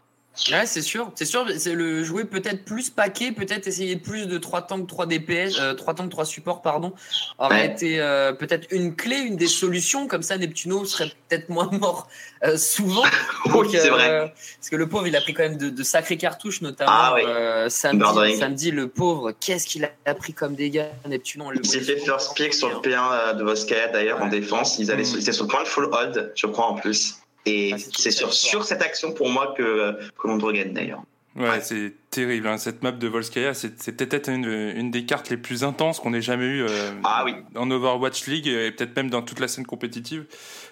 Ouais, c'est sûr, c'est sûr, c'est le jouer peut-être plus paquet, peut-être essayer plus de 3 tanks, 3 DPS, euh, 3 tanks, 3 supports, pardon, aurait Ouais. été euh, peut-être une clé, une des solutions, comme ça Neptuno serait peut-être moins mort euh, souvent. Oui, c'est euh, vrai. Parce que le pauvre, il a pris quand même de, de sacrées cartouches, notamment Ah oui. euh, samedi, samedi, le pauvre, qu'est-ce qu'il a pris comme dégâts, Neptuno Il s'est fait first pick sur le en P1 euh, de Voskaya d'ailleurs en défense. Ils allaient, Mm. ils étaient sur le point de full hold, je crois en plus. Et Ah, c'était c'est sur, sur cette action pour moi que, que l'on doit gagner d'ailleurs. Ouais, c'est terrible. Hein. Cette map de Volskaya, c'est peut-être une, une, des cartes les plus intenses qu'on ait jamais eues euh, ah, oui. en Overwatch League et peut-être même dans toute la scène compétitive.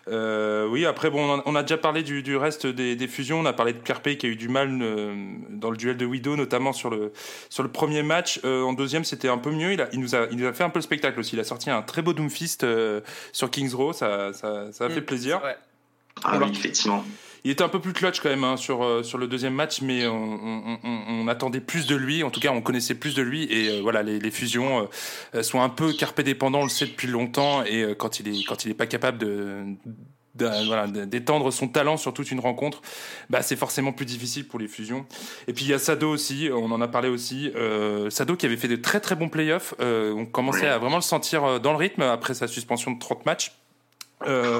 Euh, oui, après, bon, on a, déjà parlé du, du reste des, des, fusions. On a parlé de Pierre Pay qui a eu du mal euh, dans le duel de Widow, notamment sur le, sur le premier match. Euh, en deuxième, c'était un peu mieux. Il, a, il, nous a, il nous a fait un peu le spectacle aussi. Il a sorti un très beau Doomfist euh, sur Kings Row. Ça, ça, ça a fait Mm, plaisir. c'est Ah oui, effectivement. Il était un peu plus clutch quand même hein, sur, euh, sur le deuxième match, mais on, on, on, on attendait plus de lui. En tout cas, on connaissait plus de lui. Et euh, voilà, les, les fusions euh, sont un peu carpé dépendants, on le sait depuis longtemps. Et euh, quand il est quand il est pas capable de voilà, d'étendre son talent sur toute une rencontre, bah c'est forcément plus difficile pour les fusions. Et puis il y a Sado aussi, on en a parlé aussi. Euh, Sado qui avait fait de très très bons playoffs. Euh, on commençait à vraiment le sentir euh, dans le rythme après sa suspension de 30 matchs. Euh,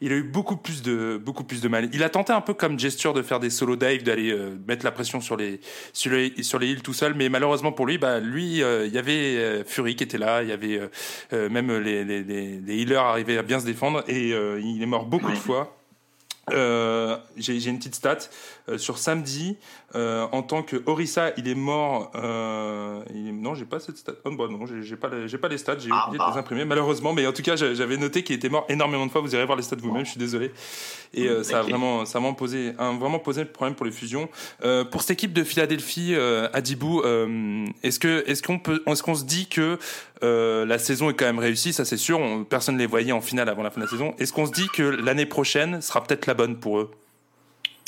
il a eu beaucoup plus de beaucoup plus de mal. Il a tenté un peu comme gesture de faire des solo dives, d'aller euh, mettre la pression sur les sur les sur les îles tout seul, mais malheureusement pour lui, bah lui, euh, il y avait euh, Fury qui était là, il y avait euh, même les, les, les, les healers arrivaient à bien se défendre et euh, il est mort beaucoup de fois. Euh, J'ai une petite stat Euh, sur samedi euh, en tant que Orissa, il est mort. Euh, il est- non, j'ai pas cette stat. Oh, bah non, j'ai pas j'ai pas les stats. J'ai Ah, oublié de bah. les imprimer malheureusement, mais en tout cas, j'a- j'avais noté qu'il était mort énormément de fois. Vous irez voir les stats vous-même. Je suis désolé. Et euh, ça a vraiment, ça a vraiment posé, un, vraiment posé problème pour les fusions. Euh, pour cette équipe de Philadelphie, euh, Adibou, euh, est-ce que, est-ce qu'on peut, est-ce qu'on se dit que euh, la saison est quand même réussie? Ça, c'est sûr. On- personne ne les voyait en finale avant la fin de la saison. Est-ce qu'on se dit que l'année prochaine sera peut-être la bonne pour eux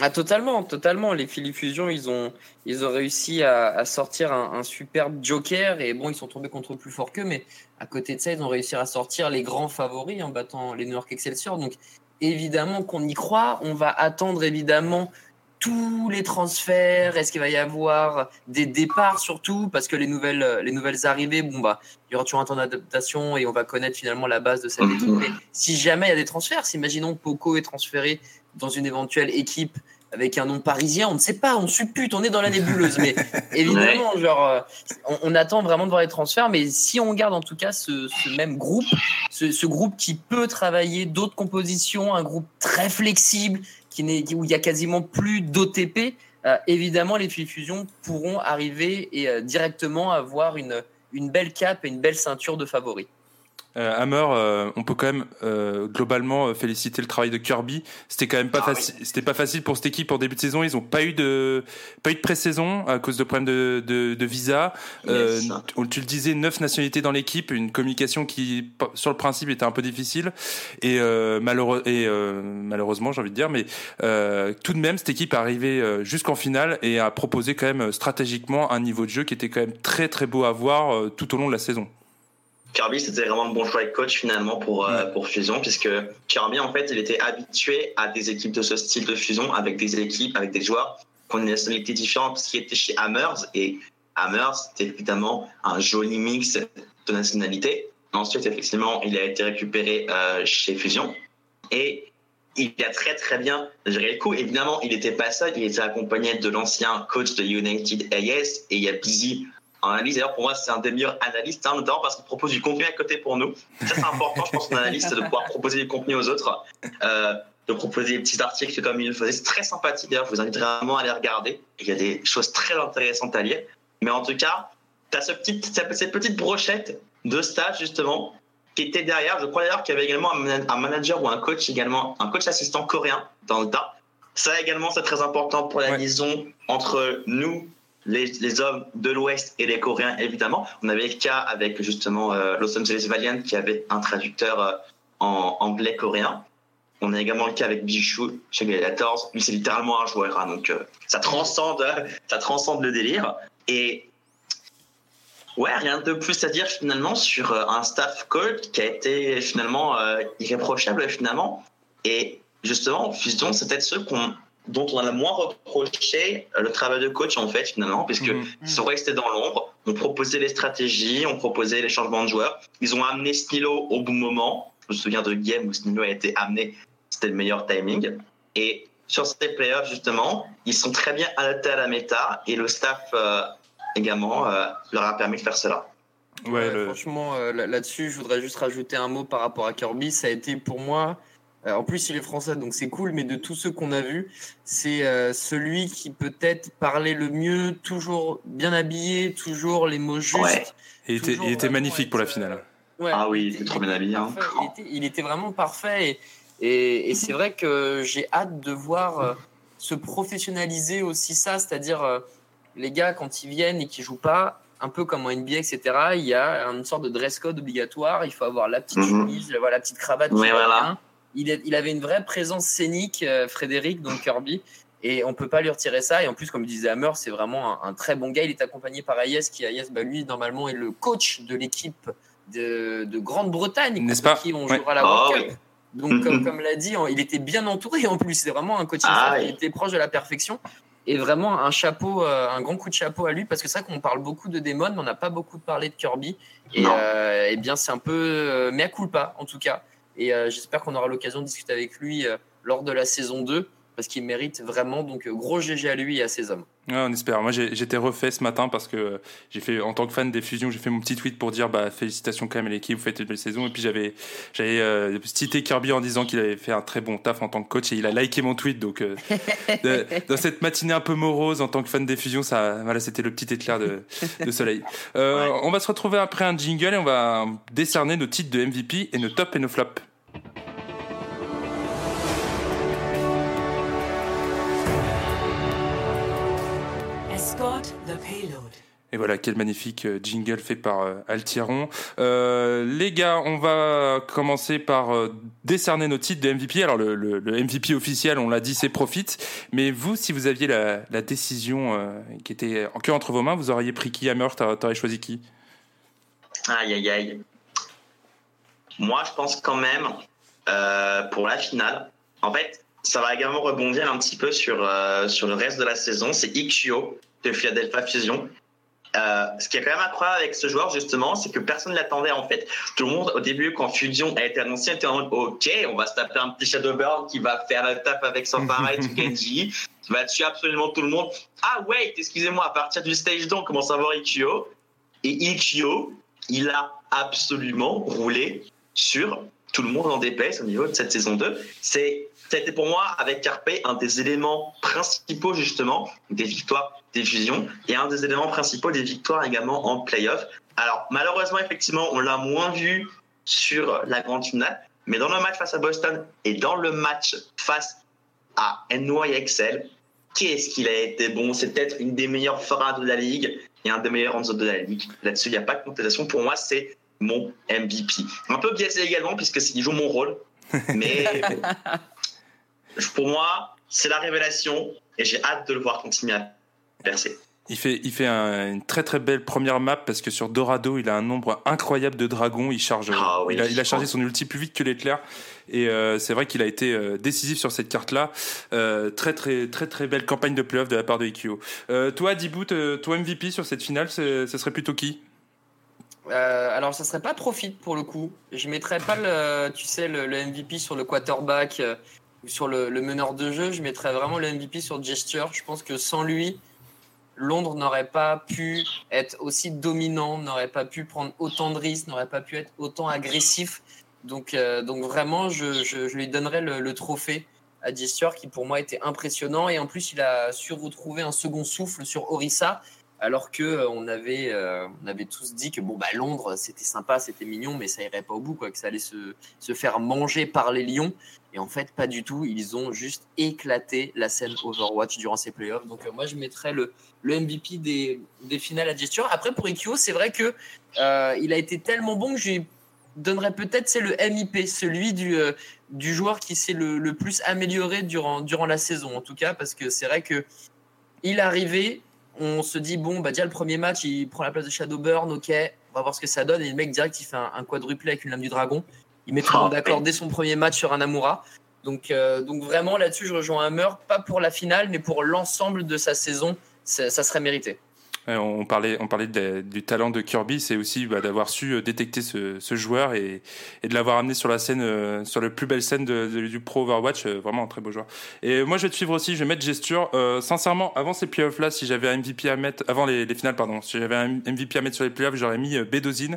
Ah, totalement, totalement. Les Philly Fusion, ils ont, ils ont réussi à, à sortir un, un superbe joker. Et bon, ils sont tombés contre plus fort qu'eux, mais à côté de ça, ils ont réussi à sortir les grands favoris en battant les New York Excelsior. Donc, évidemment qu'on y croit. On va attendre, évidemment, tous les transferts. Est-ce qu'il va y avoir des départs surtout? Parce que les nouvelles, les nouvelles arrivées, bon, bah, il y aura toujours un temps d'adaptation et on va connaître finalement la base de cette équipe. Mais si jamais il y a des transferts, si imaginons Poco est transféré dans une éventuelle équipe avec un nom parisien, on ne sait pas, on suppute, on est dans la nébuleuse. Mais évidemment, genre, euh, on, on attend vraiment de voir les transferts. Mais si on garde en tout cas ce, ce même groupe, ce, ce groupe qui peut travailler d'autres compositions, un groupe très flexible, qui n'est, où il y a quasiment plus d'OTP, euh, évidemment, les fusions pourront arriver et euh, directement avoir une, une belle cape et une belle ceinture de favoris. Euh, Hammer, euh, on peut quand même euh, globalement euh, féliciter le travail de Kirby. C'était quand même pas Ah facile. C'était pas facile pour cette équipe en début de saison. Ils ont pas eu de pas eu de pré-saison à cause de problèmes de, de, de visa. Euh, Yes. tu- le disais, neuf nationalités dans l'équipe, une communication qui sur le principe était un peu difficile et, euh, malheureux, et euh, malheureusement j'ai envie de dire, mais euh, tout de même cette équipe est arrivée euh, jusqu'en finale et a proposé quand même stratégiquement un niveau de jeu qui était quand même très très beau à voir euh, tout au long de la saison. Kirby, c'était vraiment le bon choix de coach finalement pour, euh, pour Fusion, puisque Kirby, en fait, il était habitué à des équipes de ce style de fusion, avec des équipes, avec des joueurs qui ont une nationalité différente, ce qui était chez Hammers. Et Hammers, c'était évidemment un joli mix de nationalités. Ensuite, effectivement, il a été récupéré euh, chez Fusion. Et il a très très bien géré le coup. Évidemment, il n'était pas seul, il était accompagné de l'ancien coach de United AS, et il y a Busy en analyse. D'ailleurs, pour moi, c'est un des meilleurs analystes, hein, notamment parce qu'il propose du contenu à côté pour nous. Ça, c'est important, je pense, qu'un analyste, de pouvoir proposer du contenu aux autres, euh, de proposer des petits articles comme il le faisait. C'est très sympathique, d'ailleurs, je vous invite vraiment à les regarder. Il y a des choses très intéressantes à lire. Mais en tout cas, tu as ce petit, cette petite brochette de stage, justement, qui était derrière. Je crois d'ailleurs qu'il y avait également un man- un manager ou un coach également, un coach assistant coréen dans le tas. Ça également, c'est très important pour la Ouais. liaison entre nous, les, hommes de l'Ouest et les Coréens, évidemment. On avait le cas avec justement euh, Los Angeles Valiant qui avait un traducteur euh, en anglais-coréen. On a également le cas avec Bichou chez Gladiators. Lui, c'est littéralement un joueur, hein, donc euh, ça transcende, ça transcende le délire. Et ouais, rien de plus à dire finalement sur un staff coach qui a été finalement irréprochable finalement. Et justement, Fusion, c'est peut-être ceux qu'on dont on a moins reproché euh, le travail de coach en fait finalement, puisque Mhm. ils sont restés dans l'ombre, ont proposé les stratégies, ont proposé les changements de joueurs, ils ont amené Snilo au bon moment. Je me souviens de game où Snilo a été amené, c'était le meilleur timing. Et sur ces playoffs justement, ils sont très bien adaptés à la méta et le staff euh, également euh, leur a permis de faire cela. Ouais, Ouais, le- Franchement, euh, là- là-dessus, je voudrais juste rajouter un mot par rapport à Kirby. Ça a été pour moi en plus, il est français, donc c'est cool, mais de tous ceux qu'on a vus, c'est euh, celui qui peut-être parlait le mieux, toujours bien habillé, toujours les mots justes. Ouais. Et il était, il était magnifique pour la finale. Ouais, Ah oui, il était- était trop bien habillé, hein. Il, était, il était vraiment parfait. Et, et, et c'est vrai que j'ai hâte de voir euh, se professionnaliser aussi ça, c'est-à-dire euh, les gars, quand ils viennent et qu'ils jouent pas, un peu comme en NBA, etc., il y a une sorte de dress code obligatoire. Il faut avoir la petite Mhm. chemise, voilà, la petite cravate. voilà. bien. Il, est- il avait une vraie présence scénique, euh, Frédéric, donc Kirby. Et on peut pas lui retirer ça. Et en plus, comme disait Hammer, c'est vraiment un, un très bon gars. Il est accompagné par Ayes, qui Ayes, bah, lui, normalement, est le coach de l'équipe de, de Grande-Bretagne, N'est-ce pas qui on Ouais. jouera la Ah World oui. Cup. Donc, comme, comme l'a dit, il était bien entouré en plus. C'est vraiment un coaching Ah qui oui. était proche de la perfection. Et vraiment un chapeau, euh, un grand coup de chapeau à lui, parce que c'est vrai qu'on parle beaucoup de Damon, mais on n'a pas beaucoup parlé de Kirby. Et, euh, eh bien, c'est un peu euh, mea culpa, en tout cas. Et euh, j'espère qu'on aura l'occasion de discuter avec lui euh, lors de la saison 2, parce qu'il mérite vraiment. Donc, euh, gros GG à lui et à ses hommes. Ouais, on espère. Moi, j'ai- j'étais refait ce matin parce que j'ai fait, en tant que fan des fusions, j'ai fait mon petit tweet pour dire bah, félicitations quand même à l'équipe, vous faites une belle saison. Et puis j'avais j'avais euh, cité Kirby en disant qu'il avait fait un très bon taf en tant que coach et il a liké mon tweet. Donc, euh, de- dans cette matinée un peu morose en tant que fan des fusions, ça, voilà, c'était le petit éclair de, de soleil. Euh, On va se retrouver après un jingle et on va décerner nos titres de MVP et nos tops et nos flops. Et voilà, quel magnifique euh, jingle fait par euh, Altiron. Euh, les gars, on va commencer par décerner nos titres de MVP. Alors, le, MVP officiel, on l'a dit, c'est Profit. Mais vous, si vous aviez la, décision qui était que entre vos mains, vous auriez pris qui Hammer T'aurais choisi qui? Aïe, aïe, aïe. Moi, je pense quand même, pour la finale, en fait, ça va également rebondir un petit peu sur, sur le reste de la saison. C'est Ikshio de Philadelphia Fusion. Euh, ce qui est quand même incroyable avec ce joueur, justement, c'est que personne ne l'attendait, en fait. Tout le monde, au début, quand Fusion a été annoncé, était en mode, OK, on va se taper un petit Shadowburn qui va faire le taf avec son pareil, Genji, qui va tuer absolument tout le monde. Ah, wait, excusez-moi, à partir du stage 2, on commence à voir Ikshio. Et Ikshio, il a absolument roulé sur tout le monde en déplaise au niveau de cette saison 2. C'est, c'était pour moi, avec Carpe, un des éléments principaux, justement, des victoires des fusions et un des éléments principaux des victoires également en playoff. Alors, malheureusement, effectivement, on l'a moins vu sur la grande finale, mais dans le match face à Boston et dans le match face à NYXL, qu'est-ce qu'il a été bon? C'est peut-être une des meilleures forwards de la ligue et un des meilleurs en zone de la ligue. Là-dessus, il n'y a pas de contestation. Pour moi, c'est mon MVP. Un peu biaisé également, puisque c'est- il joue mon rôle. Mais pour moi, c'est la révélation et j'ai hâte de le voir continuer à percer. Il fait, il fait un- une très très belle première map parce que sur Dorado, il a un nombre incroyable de dragons. Il charge, Ah oui. il, a, il a chargé son ulti plus vite que l'éclair. Et euh, c'est vrai qu'il a été euh, décisif sur cette carte-là. Euh, très très très très belle campagne de playoff de la part de. Euh, toi, Dibout, euh, toi MVP sur cette finale, ce serait plutôt qui? Euh, alors, ça serait pas Profit pour le coup. Je mettrais pas le, tu sais, le, le MVP sur le quarterback euh, sur le, meneur de jeu. Je mettrais vraiment le MVP sur Gesture. Je pense que sans lui, Londres n'aurait pas pu être aussi dominant, n'aurait pas pu prendre autant de risques, n'aurait pas pu être autant agressif. Donc, euh, donc vraiment, je, je- lui donnerais le, trophée à Gesture qui pour moi était impressionnant. Et en plus, il a su retrouver un second souffle sur Orissa alors que euh, on avait euh, on avait tous dit que bon bah Londres c'était sympa c'était mignon mais ça irait pas au bout quoi que ça allait se faire manger par les lions et en fait pas du tout. Ils ont juste éclaté la scène Overwatch durant ces playoffs. Donc euh, moi je mettrais le MVP des, finales à gesture après pour Ikyo c'est vrai que euh, il a été tellement bon que je lui donnerais peut-être c'est le MIP celui du euh, du joueur qui s'est le, plus amélioré durant la saison en tout cas parce que c'est vrai que il arrivé on se dit bon bah déjà le premier match il prend la place de Shadowburn ok on va voir ce que ça donne. Et le mec direct il fait un, un quadruplé avec une lame du dragon il met tout le monde d'accord dès son premier match sur un donc euh, donc vraiment là-dessus je rejoins Hammer pas pour la finale mais pour l'ensemble de sa saison ça, ça serait mérité On parlait, on parlait de- du talent de Kirby, c'est aussi bah, d'avoir su euh, détecter ce, ce joueur et, et de l'avoir amené sur la scène, euh, sur la plus belle scène de- de- du Pro Overwatch. euh, vraiment un très beau joueur. Et moi, je vais te suivre aussi. Je vais mettre gesture. Euh, sincèrement, avant ces playoffs là, si j'avais un MVP à mettre, avant les, les finales, pardon, si j'avais un MVP à mettre sur les playoffs, j'aurais mis euh, Bedozin,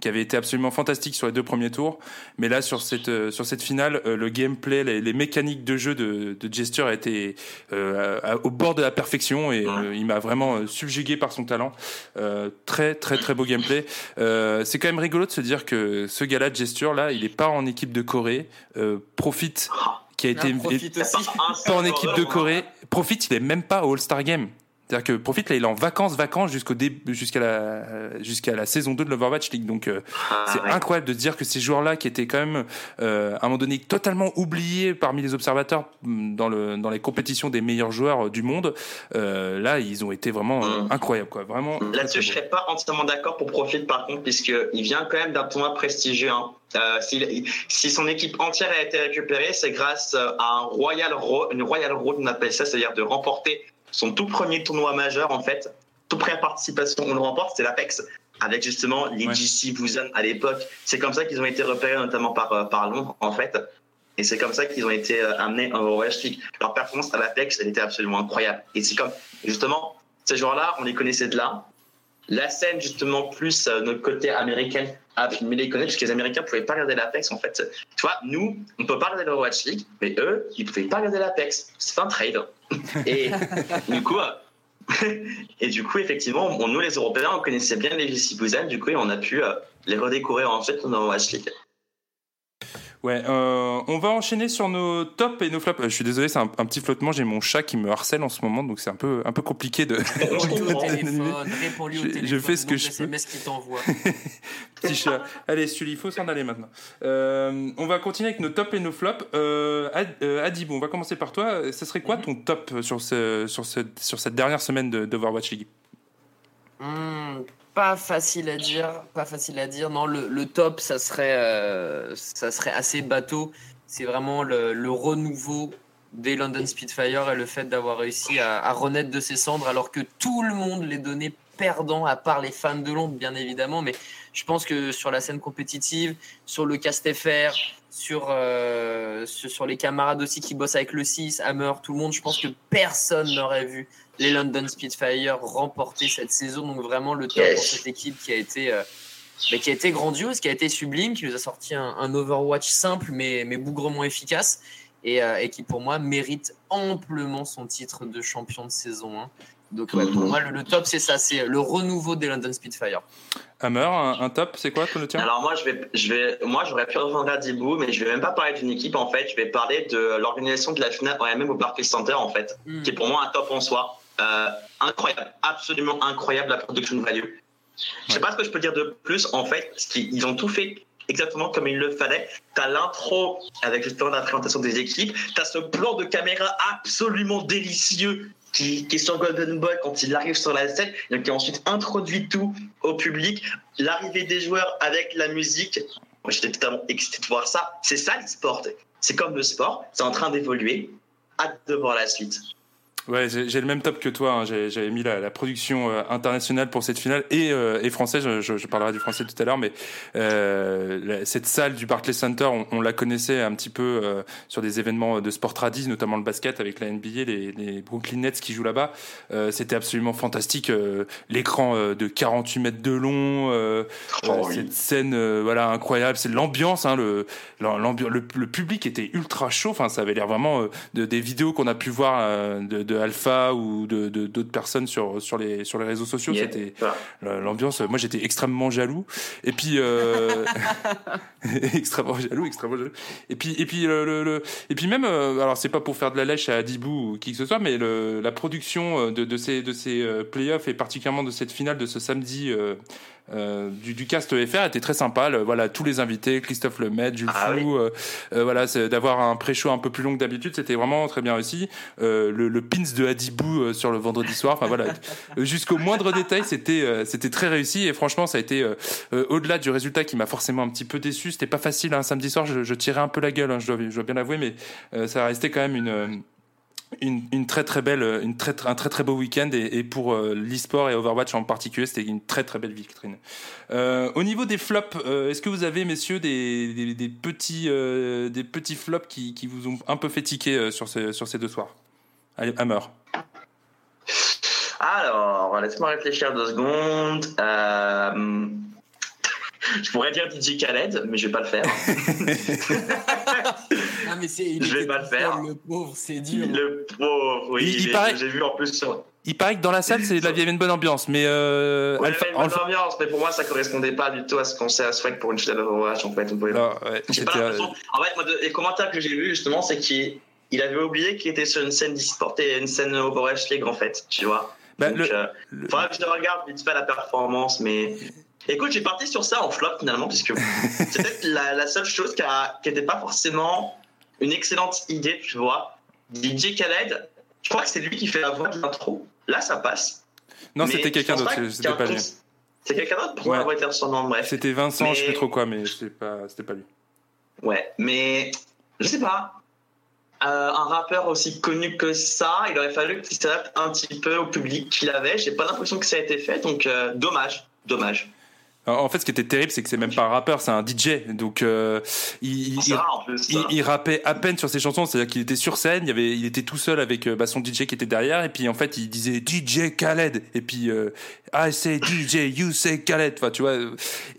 qui avait été absolument fantastique sur les deux premiers tours. Mais là, sur cette euh, sur cette finale, euh, le gameplay, les, les mécaniques de jeu de, de gesture étaient euh, au bord de la perfection et euh, il m'a vraiment euh, subjugué par son talent. Euh, très très très beau gameplay. Euh, c'est quand même rigolo de se dire que ce gars-là de gesture là, il est pas en équipe de Corée. Euh, profite qui a été Ah, pas en équipe de Corée. Profite, il est même pas au All-Star Game. C'est-à-dire que Profit, là, il est en vacances, vacances jusqu'au début, jusqu'à la, jusqu'à la saison 2 de l'Overwatch League. Donc, euh, Ah, c'est ouais. incroyable de dire que ces joueurs-là, qui étaient quand même, euh, à un moment donné, totalement oubliés parmi les observateurs mm, dans, le, dans les compétitions des meilleurs joueurs euh, du monde, euh, là, ils ont été vraiment Mm. incroyables, quoi. Vraiment. Là-dessus, je serais pas entièrement d'accord pour Profit, par contre, puisqu'il vient quand même d'un tournoi prestigieux. hein. Euh, s'il- si son équipe entière a été récupérée, c'est grâce à un Royal Road, une Royal Road, on appelle ça, c'est-à-dire de remporter son tout premier tournoi majeur, en fait. Toute première participation, on le remporte, c'est l'Apex, avec justement les Ouais. GC Busan à l'époque. C'est comme ça qu'ils ont été repérés, notamment par, euh, par Londres, en fait. Et c'est comme ça qu'ils ont été euh, amenés en Overwatch League. Leur performance à l'Apex, elle était absolument incroyable. Et c'est comme, justement, ces joueurs-là, on les connaissait de là. La scène, justement, plus euh, notre côté américain, a mais les connaître, parce que les Américains ne pouvaient pas regarder l'Apex, en fait. Tu vois, nous, on ne peut pas regarder l'Overwatch League, mais eux, ils ne pouvaient pas regarder l'Apex. C'est un trade. Et du coup, euh, et du coup, effectivement, on- nous, les Européens, on connaissait bien les JC Busan, du coup, et on a pu euh, les redécouvrir ensuite dans Overwatch League. Ouais, euh, on va enchaîner sur nos tops et nos flops. Euh, je suis désolé, c'est un, un petit flottement. J'ai mon chat qui me harcèle en ce moment, donc c'est un peu, un peu compliqué de. Réponds-lui au téléphone, réponds-lui au Je- fais ce que je peux. SMS qu'il t'envoie. Petit chat. Allez, Sully, il faut s'en aller maintenant. Euh, on va continuer avec nos tops et nos flops. Euh, Ad- Adib, on va commencer par toi. Ce serait quoi Mhm. ton top sur, ce, sur, ce, sur cette dernière semaine de, d'Overwatch League? Hmm, pas facile à dire, pas facile à dire. Non, le, top, ça serait, euh, ça serait assez bateau. C'est vraiment le, renouveau des London Spitfire et le fait d'avoir réussi à, renaître de ses cendres alors que tout le monde les donnait perdants, à part les fans de Londres, bien évidemment. Mais je pense que sur la scène compétitive, sur le cast FR, sur, euh, sur, sur les camarades aussi qui bossent avec le 6, Hammer, tout le monde, je pense que personne n'aurait vu les London Spitfire remporter cette saison. Donc vraiment le top Yes. pour cette équipe qui a été, euh, mais qui a été grandiose, qui a été sublime, qui nous a sorti un, un Overwatch simple mais, mais bougrement efficace et, euh, et qui pour moi mérite amplement son titre de champion de saison. hein. Donc ouais, pour Mhm. moi le, le top c'est ça, c'est le renouveau des London Spitfire. Hammer, un, un top, c'est quoi le tien Alors moi, je vais, je vais, moi, j'aurais pu rejoindre Adibou, mais je vais même pas parler d'une équipe en fait. Je vais parler de l'organisation de la finale OMM au Barclays Center en fait, Mm. qui est pour moi un top en soi. Euh, incroyable, absolument incroyable la production value. Je sais pas ce que je peux dire de plus en fait, ils ont tout fait exactement comme il le fallait. T'as l'intro avec justement la présentation des équipes, t'as ce plan de caméra absolument délicieux qui, qui est sur Golden Boy quand il arrive sur la scène, et qui ensuite introduit tout au public, l'arrivée des joueurs avec la musique. Moi, j'étais totalement excité de voir ça. C'est ça l'e-sport. C'est comme le sport, c'est en train d'évoluer. Hâte de voir la suite. Ouais, j'ai le même top que toi. hein. J'avais mis la, la production euh, internationale pour cette finale et, euh, et française. Je, je- je parlerai du français tout à l'heure, mais euh, la- cette salle du Barclays Center, on, on la connaissait un petit peu euh, sur des événements de sport tradis, notamment le basket avec la NBA, les, les Brooklyn Nets qui jouent là-bas. Euh, C'était absolument fantastique. euh, L'écran euh, de 48 mètres de long, euh, Oh, euh, oui. cette scène, euh, voilà, incroyable. C'est l'ambiance, hein, le, le, le public était ultra chaud. Enfin, ça avait l'air vraiment euh, de, des vidéos qu'on a pu voir euh, de, de Alpha ou de d'autres personnes sur sur les sur les réseaux sociaux. Yeah. C'était Voilà. l'ambiance. Moi, j'étais extrêmement jaloux. Et puis euh, extrêmement jaloux, extrêmement jaloux. Et puis et puis le, le- le- et puis même, euh, alors c'est pas pour faire de la lèche à Adibou ou qui que ce soit, mais le, la production euh, de, de ces de ces playoffs et particulièrement de cette finale de ce samedi. euh, euh, du, du cast FR était très sympa. Le- voilà, tous les invités, Christophe Lemaitre, Jules Ah Fou, euh, euh, voilà, d'avoir un pré-show un peu plus long que d'habitude, c'était vraiment très bien réussi. Euh, le, le pins de Hadibou euh, sur le vendredi soir, enfin voilà, Euh, jusqu'au moindre détail, c'était euh, c'était très réussi et franchement, ça a été au-delà du résultat qui m'a forcément un petit peu déçu. C'était pas facile, un samedi soir, je, je tirais un peu la gueule, hein, je, dois, je dois bien l'avouer, mais euh, ça a resté quand même une euh, une, une très très belle, une très, un très très beau week-end et, et pour euh, l'e-sport et Overwatch en particulier, c'était une très très belle vitrine. Euh, au niveau des flops, euh, est-ce que vous avez, messieurs, des, des, des petits, euh, des petits flops qui, qui vous ont un peu fait tiquer euh, sur, ces, sur ces deux soirs? Allez, Hammer. Alors, laisse-moi réfléchir deux secondes. Euh, Je pourrais dire DJ Khaled, mais je vais pas le faire. Ah, mais c'est, il Je vais pas le faire. seul, Le pauvre, c'est dur. Le pauvre, oui. Il- paraît- J'ai vu en plus sur. Il paraît que dans la salle, c'est, il y avait une bonne ambiance, mais euh, Ouais, Alpha- mais bonne Alpha- ambiance, mais pour moi, ça correspondait pas du tout à ce qu'on sait à Swag pour une finale d'Overwatch. En fait, on pouvait non, ouais, J'ai pas euh. En fait, moi, de- les commentaires que j'ai vus, justement, c'est qu'il il avait oublié qu'il était sur une scène d'e-sport et une scène Overwatch League, en fait, tu vois. bah, Donc, le- euh, le- faudra que je regarde vite fait la performance, mais. Écoute, j'ai parti sur ça en flop finalement, puisque c'est peut-être la, la seule chose qui n'était pas forcément une excellente idée, tu vois. DJ Khaled, je crois que c'est lui qui fait la voix de l'intro. Là, ça passe. non, Mais c'était quelqu'un d'autre, c'était pas lui. C'est quelqu'un d'autre pour Ouais. avoir été son nom, bref. C'était Vincent, je sais Mais- plus trop quoi, mais c'est pas, c'était pas lui. Ouais, mais je sais pas. Euh, un rappeur aussi connu que ça, il aurait fallu qu'il s'adapte un petit peu au public qu'il avait. J'ai pas l'impression que ça a été fait, donc euh, dommage, dommage. En fait, ce qui était terrible, c'est que c'est même pas un rappeur, c'est un DJ. Donc, euh, il, il, C'est rare en plus. il, ça. il rappait à peine sur ses chansons, c'est-à-dire qu'il était sur scène, il, y avait, il était tout seul avec euh, bah, son DJ qui était derrière, et puis en fait, il disait DJ Khaled, et puis euh, I say DJ, you say Khaled, enfin, tu vois.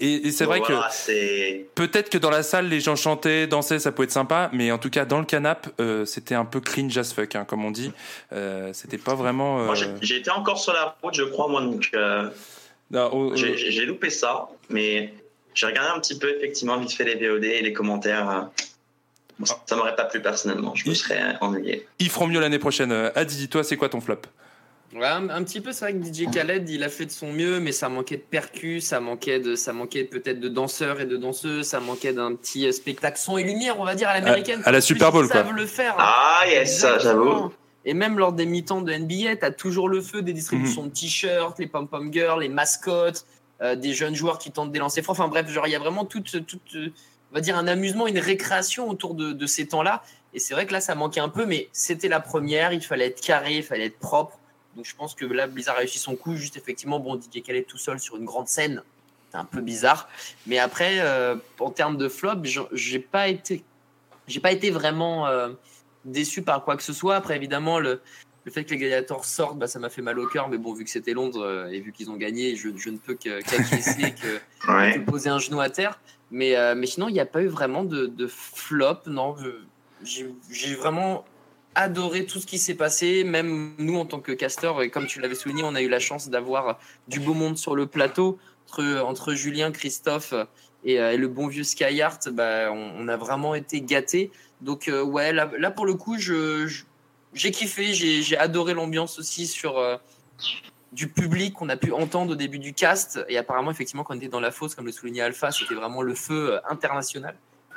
Et, et c'est vrai Voilà, que peut-être que dans la salle, les gens chantaient, dansaient, ça pouvait être sympa, mais en tout cas, dans le canap, euh, c'était un peu cringe as fuck, hein, comme on dit. Euh, c'était pas vraiment. euh, Moi, été encore sur la route, je crois, moi, donc j'ai loupé ça, mais j'ai regardé un petit peu, effectivement, vite fait les VOD et les commentaires. bon, ça ça m'aurait pas plu personnellement, je me serais ennuyé. ils feront mieux l'année prochaine. Euh, Adi, toi, c'est quoi ton flop? Ouais, un, un petit peu, c'est vrai que DJ Khaled, il a fait de son mieux, mais ça manquait de percus, ça manquait de, ça manquait peut-être de danseurs et de danseuses, ça manquait d'un petit euh, spectacle son et lumière, on va dire à l'américaine. À- à la Super Bowl, ils quoi. savent le faire. Ah, yes, j'avoue. Et même lors des mi-temps de NBA, t'as toujours le feu des distributions de t-shirts, les pom-pom girls, les mascottes, euh, des jeunes joueurs qui tentent des lancers francs. Enfin bref, genre il y a vraiment toute, toute, euh, on va dire un amusement, une récréation autour de, de ces temps-là. Et c'est vrai que là, ça manquait un peu, mais c'était la première. Il fallait être carré, il fallait être propre. Donc je pense que là, Blizzard a réussi son coup. Juste effectivement, bon, DJ Khaled tout seul sur une grande scène, c'est un peu bizarre. Mais après, euh, en termes de flop, j'ai pas été, j'ai pas été vraiment euh, déçu par quoi que ce soit. Après, évidemment, le, le fait que les Gladiators sortent, bah, ça m'a fait mal au cœur. Mais bon, vu que c'était Londres euh, et vu qu'ils ont gagné, je, je ne peux que- qu'acquiescer, que, Ouais. que poser un genou à terre. Mais, euh, mais sinon, il n'y a pas eu vraiment de, de flop. Non, j'ai vraiment adoré tout ce qui s'est passé. Même nous, en tant que casteurs, et comme tu l'avais souligné, on a eu la chance d'avoir du beau monde sur le plateau. Entre, entre Julien, Christophe et, euh, et le bon vieux Skyheart, bah, on, a vraiment été gâtés. Donc, euh, ouais, là, pour le coup, je, j'ai kiffé. J'ai adoré l'ambiance aussi sur. euh, du public qu'on a pu entendre au début du cast. Et apparemment, effectivement, quand on était dans la fosse, comme le soulignait Alpha, c'était vraiment le feu international.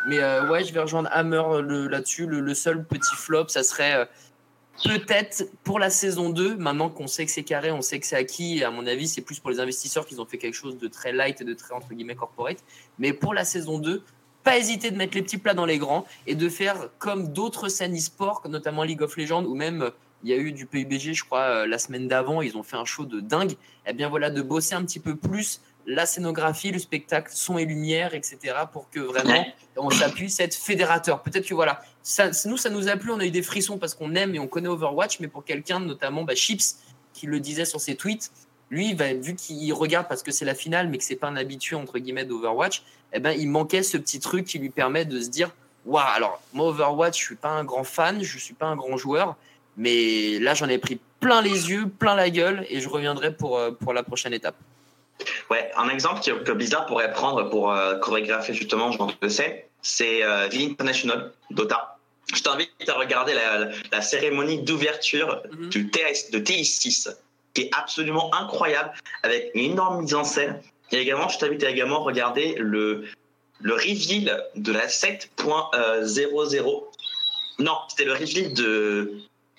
Mais ouais, je vais rejoindre Hammer là-dessus. Le, seul petit flop, ça serait peut-être pour la saison 2, maintenant qu'on sait que c'est carré, on sait que c'est acquis. À mon avis, c'est plus pour les investisseurs qu'ils ont fait quelque chose de très light et de très, entre guillemets, corporate. Mais pour la saison 2, pas hésiter de mettre les petits plats dans les grands et de faire comme d'autres scènes e-sport, notamment League of Legends, ou même il y a eu du PUBG, je crois, euh, la semaine d'avant, ils ont fait un show de dingue. Et bien voilà, de bosser un petit peu plus la scénographie, le spectacle, son et lumière, etc., pour que vraiment on puisse être fédérateur. Peut-être que voilà, ça, nous ça nous a plu, on a eu des frissons parce qu'on aime et on connaît Overwatch, mais pour quelqu'un, notamment bah, Chips, qui le disait sur ses tweets, lui, bah, vu qu'il regarde parce que c'est la finale, mais que c'est pas un habitué entre guillemets d'Overwatch, eh ben il manquait ce petit truc qui lui permet de se dire, waouh, alors moi Overwatch, je suis pas un grand fan, je suis pas un grand joueur, mais là j'en ai pris plein les yeux, plein la gueule, et je reviendrai pour euh, pour la prochaine étape. Ouais, un exemple que, Blizzard pourrait prendre pour euh, chorégraphier justement, je le sais, c'est euh, The International Dota. Je t'invite à regarder la, la- la cérémonie d'ouverture Mhm. du TS, de TI6, qui est absolument incroyable, avec une énorme mise en scène. Et également, je t'invite à également regarder le, le reveal de la 7.00. Non, c'était le reveal de,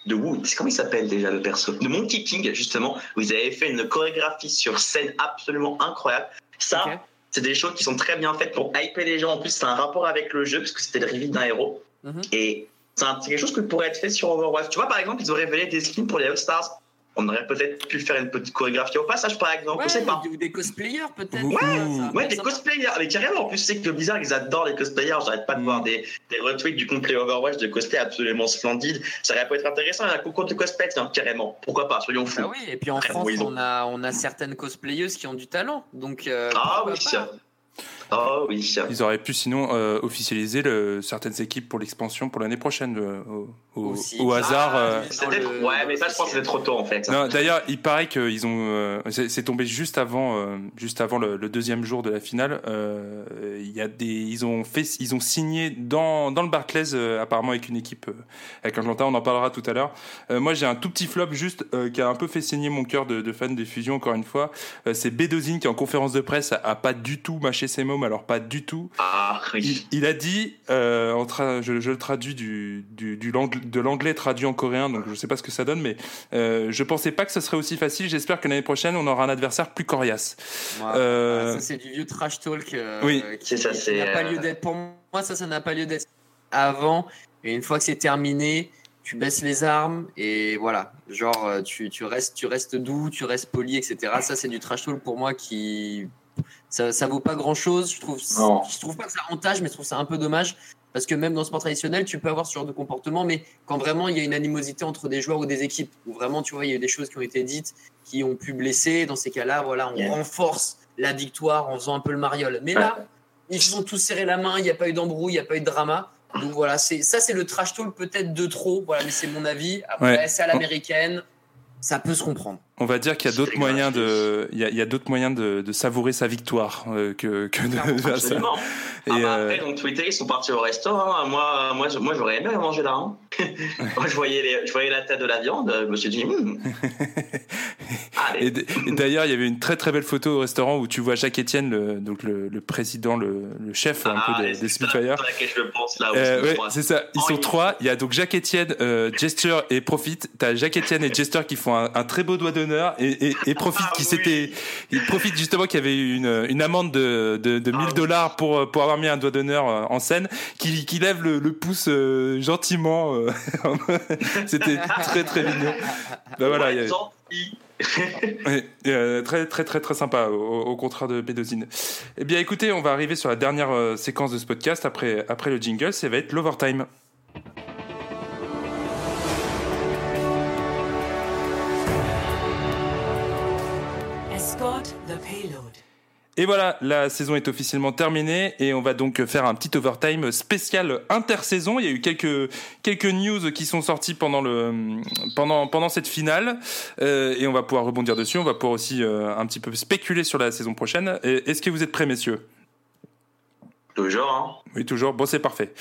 de Wood. C'est comment il s'appelle déjà le perso? De Monkey King, justement, où ils avaient fait une chorégraphie sur scène absolument incroyable. Ça, c'est des choses qui sont très bien faites pour hyper les gens. En plus, c'est un rapport avec le jeu, parce que c'était le reveal d'un héros. Mhm. Et c'est quelque chose qui pourrait être fait sur Overwatch. Tu vois, par exemple, ils ont révélé des skins pour les All-Stars. On aurait peut-être pu faire une petite chorégraphie au passage, par exemple. Ouais, pas. ou des cosplayers peut-être. Ouais, Ça- Ouais, des cosplayers. Mais carrément, en plus, c'est que Blizzard, ils adorent les cosplayers. J'arrête pas de Mm. voir des, des retweets du complet Overwatch de cosplay absolument splendide. Ça aurait pu être intéressant. Il y a un concours de cosplay, carrément. Pourquoi pas, soyons fous. Ah oui, et puis en Après, France, bon, on a, on a certaines cosplayeuses qui ont du talent. Donc, euh, Ah oui, pas. Oh oui. Ils auraient pu sinon euh, officialiser le- certaines équipes pour l'expansion pour l'année prochaine euh, au, au- Aussi. au hasard. Ah, euh. le- Ouais, mais ça, je pense que c'était trop tôt, en fait. Non, d'ailleurs, il paraît qu'ils ont. euh, c'est c'est tombé juste avant, euh, juste avant le, le deuxième jour de la finale. Euh, Il y a des, ils ont fait, ils ont signé dans dans le Barclays euh, apparemment avec une équipe euh, avec Atlanta. On en parlera tout à l'heure. Euh, moi, j'ai un tout petit flop juste euh, qui a un peu fait saigner mon cœur de, de fan des fusions. Encore une fois, Euh, c'est Bedozin qui en conférence de presse a, a pas du tout mâché ses mots, mais alors pas du tout. Ah Il, oui. il a dit, euh, en tra- je, je le traduis du, du, de l'anglais traduit en coréen, donc je sais pas ce que ça donne, mais euh, je pensais pas que ce serait aussi facile. J'espère que l'année prochaine, on aura un adversaire plus coriace. Ouais, Euh, Ça, c'est du vieux trash talk. euh, Oui. qui, C'est ça, qui pas lieu d'être. Pour moi, ça, ça n'a pas lieu d'être avant. Et une fois que c'est terminé, tu baisses les armes et voilà. Genre, tu, tu, restes, tu restes doux, tu restes poli, etc. Ça, c'est du trash talk pour moi qui. Ça, ça vaut pas grand chose. Je trouve, Non. je trouve pas que ça avantage, mais je trouve ça un peu dommage. Parce que même dans le sport traditionnel, tu peux avoir ce genre de comportement, mais quand vraiment il y a une animosité entre des joueurs ou des équipes, où vraiment, tu vois, il y a eu des choses qui ont été dites, qui ont pu blesser, dans ces cas-là, voilà, on Yeah. renforce la victoire en faisant un peu le mariole. Mais là, ils se sont tous serrés la main, il n'y a pas eu d'embrouille, il n'y a pas eu de drama. Donc voilà, c'est ça, c'est le trash talk peut-être de trop. Voilà, mais c'est mon avis. Après, Ouais. c'est à l'américaine, ça peut se comprendre. On va dire qu'il y a d'autres moyens de, il y a, il y a d'autres moyens de, de savourer sa victoire euh, que, que de ça. Absolument. Et, Ah bah euh, après, donc Twitter, ils sont partis au resto. hein. Moi, moi, moi, j'aurais aimé manger là. hein. Moi, je voyais, les- je voyais la tête de la viande. Je me suis dit, hmm. Et d'ailleurs, il y avait une très très belle photo au restaurant où tu vois Jacques Etienne, le, donc le, le président, le, le chef un Ah, peu et des, des ça Spitfire. Euh, ouais, c'est ça. Ils Oh, sont trois. Il y a donc Jacques Etienne, euh, Gesture et Profit. T'as Jacques Etienne et Gesture qui font un, un très beau doigt d'honneur et, et, et Profit Ah qui oui. s'était, il profite justement qu'il y avait eu une, une amende de, de, de 1000 Ah oui. dollars pour pour avoir mis un doigt d'honneur euh, en scène, qui, qui lève le, le pouce euh, gentiment. euh, C'était très très mignon. Bah voilà. Ouais, il. Ouais, euh, très très très très sympa au, au contraire de Bédozine. Eh bien écoutez, on va arriver sur la dernière séquence de ce podcast après après le jingle, ça va être l'overtime. Et voilà, la saison est officiellement terminée et on va donc faire un petit overtime spécial intersaison. Il y a eu quelques quelques news qui sont sorties pendant le pendant pendant cette finale Euh, et on va pouvoir rebondir dessus. On va pouvoir aussi euh, un petit peu spéculer sur la saison prochaine. Est-ce que vous êtes prêts, messieurs? Toujours, hein. Oui, toujours. Bon, c'est parfait.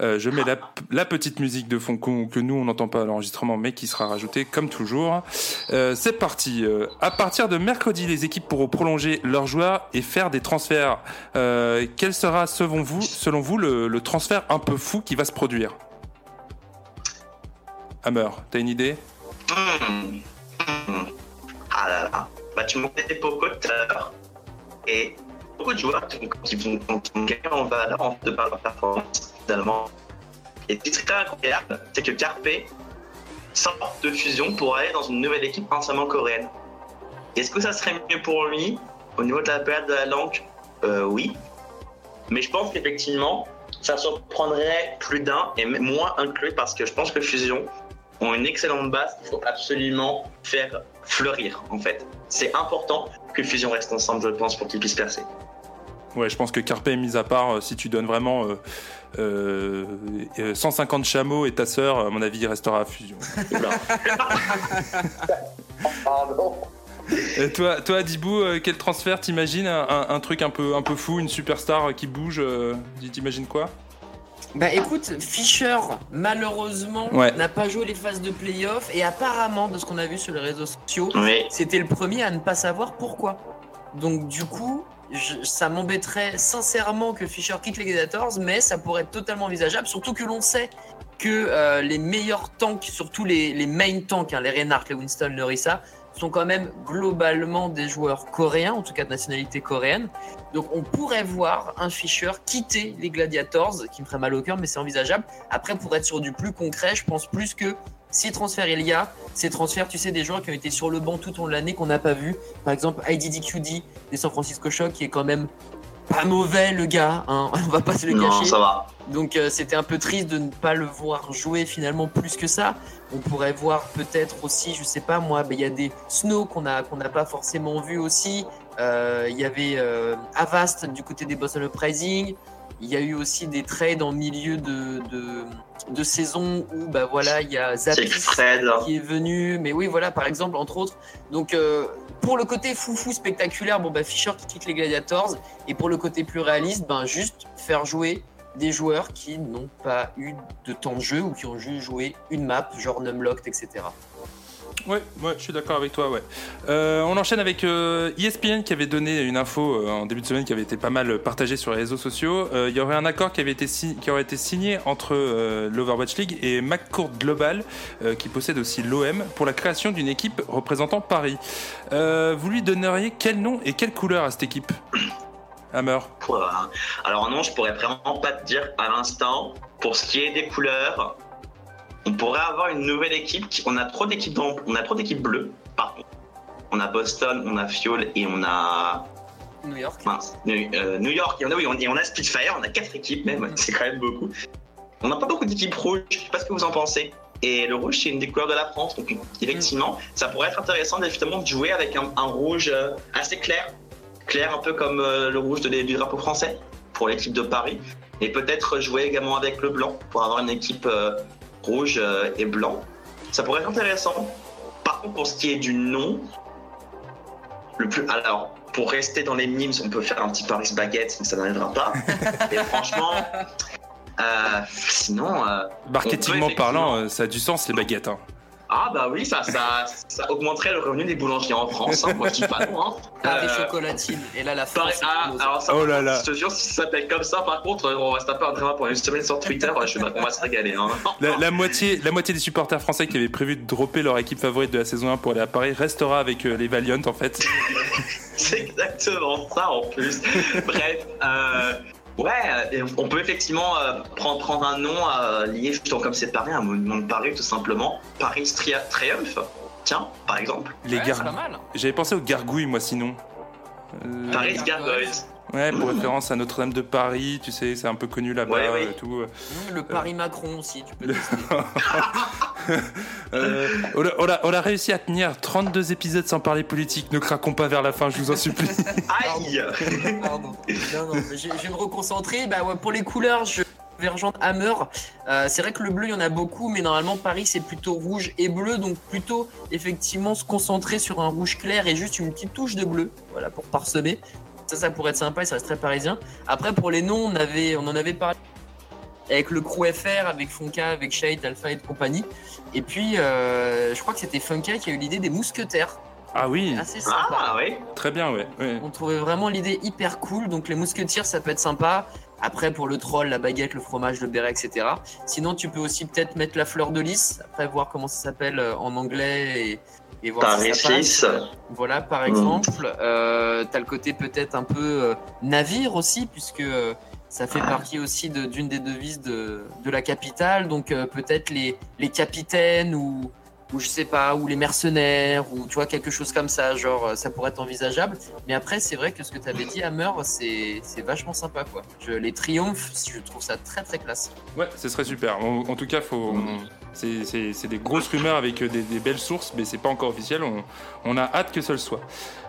Euh, je mets la, la petite musique de fond qu'on- que nous, on n'entend pas à l'enregistrement, mais qui sera rajoutée comme toujours. Euh, c'est parti. Euh, à partir de mercredi, les équipes pourront prolonger leurs joueurs et faire des transferts. Quel sera, selon vous, selon vous le, le transfert un peu fou qui va se produire? Hammer, t'as une idée? Hmm. Hmm. Ah là là. Bah, tu tout à l'heure. Et beaucoup de joueurs qui qui vont, gagner en valeur de par leur performance, finalement. Et ce qui serait incroyable, c'est que Carpe sort de fusion pour aller dans une nouvelle équipe entièrement coréenne. Est-ce que ça serait mieux pour lui au niveau de la période de la langue? Euh, Oui. Mais je pense qu'effectivement, ça surprendrait plus d'un et moins inclus parce que je pense que Fusion ont une excellente base qu'il faut absolument faire fleurir en fait. C'est important que Fusion reste ensemble, je pense, pour qu'ils puissent percer. Ouais, je pense que Carpe est mis à part. euh, si tu donnes vraiment euh, euh, euh, 150 chameaux et ta sœur, à mon avis, il restera à fusion. Oula. Pardon. Et toi, toi, Dibou, quel transfert t'imagines un, un- un truc un peu, un peu fou, une superstar qui bouge euh, T'imagines quoi? Bah écoute, Fischer, malheureusement, Ouais. n'a pas joué les phases de playoff et apparemment, de ce qu'on a vu sur les réseaux sociaux, Oui. c'était le premier à ne pas savoir pourquoi. Donc du coup, ça m'embêterait sincèrement que Fischer quitte les Gladiators, mais ça pourrait être totalement envisageable, surtout que l'on sait que euh, les meilleurs tanks, surtout les, les main tanks, hein, les Reinhardt, les Winston, le Rissa, sont quand même globalement des joueurs coréens, en tout cas de nationalité coréenne. Donc on pourrait voir un Fischer quitter les Gladiators, qui me ferait mal au cœur, mais c'est envisageable. Après, pour être sur du plus concret, je pense plus que si transfert il y a, ces transferts, tu sais, des joueurs qui ont été sur le banc tout au long de l'année qu'on n'a pas vu. Par exemple, IDDQD des San Francisco Shock, qui est quand même pas mauvais le gars, hein, on va pas se le Non, cacher. ça va. Donc euh, c'était un peu triste de ne pas le voir jouer finalement plus que ça. On pourrait voir peut-être aussi, je sais pas moi, ben, il y a des Snow qu'on a qu'on n'a pas forcément vu aussi. Euh, Il y avait euh, Avast du côté des Boston Uprising. Il y a eu aussi des trades en milieu de, de, de saison où bah voilà il y a Zapis Fred. qui est venu. Mais oui, voilà, par exemple, entre autres. Donc, euh, pour le côté foufou spectaculaire, bon, bah, Fischer qui quitte les Gladiators. Et pour le côté plus réaliste, ben, juste faire jouer des joueurs qui n'ont pas eu de temps de jeu ou qui ont juste joué une map, genre Numlocked, etc. Ouais, ouais, je suis d'accord avec toi, ouais. Euh, on enchaîne avec euh, ESPN qui avait donné une info euh, en début de semaine qui avait été pas mal partagée sur les réseaux sociaux. Il y aurait un accord qui avait été qui aurait été signé entre l'Overwatch League et McCourt Global, qui possède aussi l'OM, pour la création d'une équipe représentant Paris. Vous lui donneriez quel nom et quelle couleur à cette équipe? Hammer. Alors non, je pourrais vraiment pas te dire à l'instant. Pour ce qui est des couleurs, on pourrait avoir une nouvelle équipe. qui- On a trop d'équipes dans- on a trop d'équipes bleues. Par contre, on a Boston, on a Fiol et on a New York. mince, New, euh, New York. Et on a oui, on, et on a Spitfire. On a quatre équipes même. C'est quand même beaucoup. On n'a pas beaucoup d'équipes rouges. Je sais pas ce que vous en pensez. Et le rouge, c'est une des couleurs de la France. Donc, effectivement, ça pourrait être intéressant justement de jouer avec un, un rouge euh, assez clair. Clair, un peu comme euh, le rouge de- du drapeau français pour l'équipe de Paris. Et peut-être jouer également avec le blanc pour avoir une équipe euh, rouge euh, et blanc. Ça pourrait être intéressant. Par contre, pour ce qui est du nom, le plus. Alors, pour rester dans les mimes, on peut faire un petit Paris baguette, mais ça n'arrivera pas. Et franchement, euh, sinon. euh, Marketingement parlant, euh, ça a du sens les baguettes. hein. Ah bah oui, ça, ça, ça augmenterait le revenu des boulangers en France. hein. Moi, je dis pas non. Hein. Paris Euh, chocolatine. Et là, la France. ah, alors ça, Oh par là là. Je te jure, si ça s'appelle comme ça, par contre, on reste un peu en drama pour une semaine sur Twitter. Je, on va se régaler. Hein. La, la moitié, la moitié des supporters français qui avaient prévu de dropper leur équipe favorite de la saison 1 pour aller à Paris restera avec euh, les Valiant en fait. C'est exactement ça en plus. Bref, euh, ouais, et on peut effectivement euh, prendre, prendre un nom euh, lié justement comme c'est Paris, un monument de Paris tout simplement. Paris Tria- Triumph, tiens, par exemple. Les Ouais, gar- c'est pas mal. J'avais pensé aux gargouilles moi sinon. Euh, Paris Gargoyles. Ouais, pour référence à Notre-Dame de Paris, tu sais, c'est un peu connu là-bas Ouais, ouais. et tout. Le Paris Macron aussi, tu peux tester. Euh, on, a, on a- on a réussi à tenir 32 épisodes sans parler politique. Ne craquons pas vers la fin, je vous en supplie. Aïe Pardon. Non, non, mais je, je vais me reconcentrer. Bah, ouais, pour les couleurs, je vais rejoindre Hammer. Euh, c'est vrai que le bleu, il y en a beaucoup, mais normalement, Paris, c'est plutôt rouge et bleu. Donc, plutôt, effectivement, se concentrer sur un rouge clair et juste une petite touche de bleu. Voilà, pour parsemer. Ça, ça pourrait être sympa et ça reste très parisien. Après, pour les noms, on, avait, on en avait parlé avec le crew FR, avec Fonka, avec Shade, Alpha et de compagnie. Et puis, euh, je crois que c'était Funka qui a eu l'idée des mousquetaires. Ah oui, Assez sympa. Ah oui très bien, ouais. ouais. On trouvait vraiment l'idée hyper cool. Donc les mousquetiers, ça peut être sympa. Après, pour le troll, la baguette, le fromage, le béret, etc. Sinon, tu peux aussi peut-être mettre la fleur de lys. Après, voir comment ça s'appelle euh, en anglais et, et voir Paris si ça passe. Suisse. Voilà, par Mm. exemple. Euh, T'as le côté peut-être un peu euh, navire aussi, puisque euh, ça fait partie aussi de- d'une des devises de, de la capitale. Donc euh, peut-être les, les capitaines ou, ou je sais pas, ou les mercenaires, ou tu vois, quelque chose comme ça. Genre, euh, ça pourrait être envisageable. Mais après, c'est vrai que ce que tu avais dit, Hammer, c'est c'est vachement sympa, quoi. Je, les triomphes, je trouve ça très très classe. Ouais, ce serait super. En, en tout cas, faut. on- c'est- C'est c'est des grosses rumeurs avec euh, des, des belles sources, mais c'est pas encore officiel. On, on a hâte que ça le soit.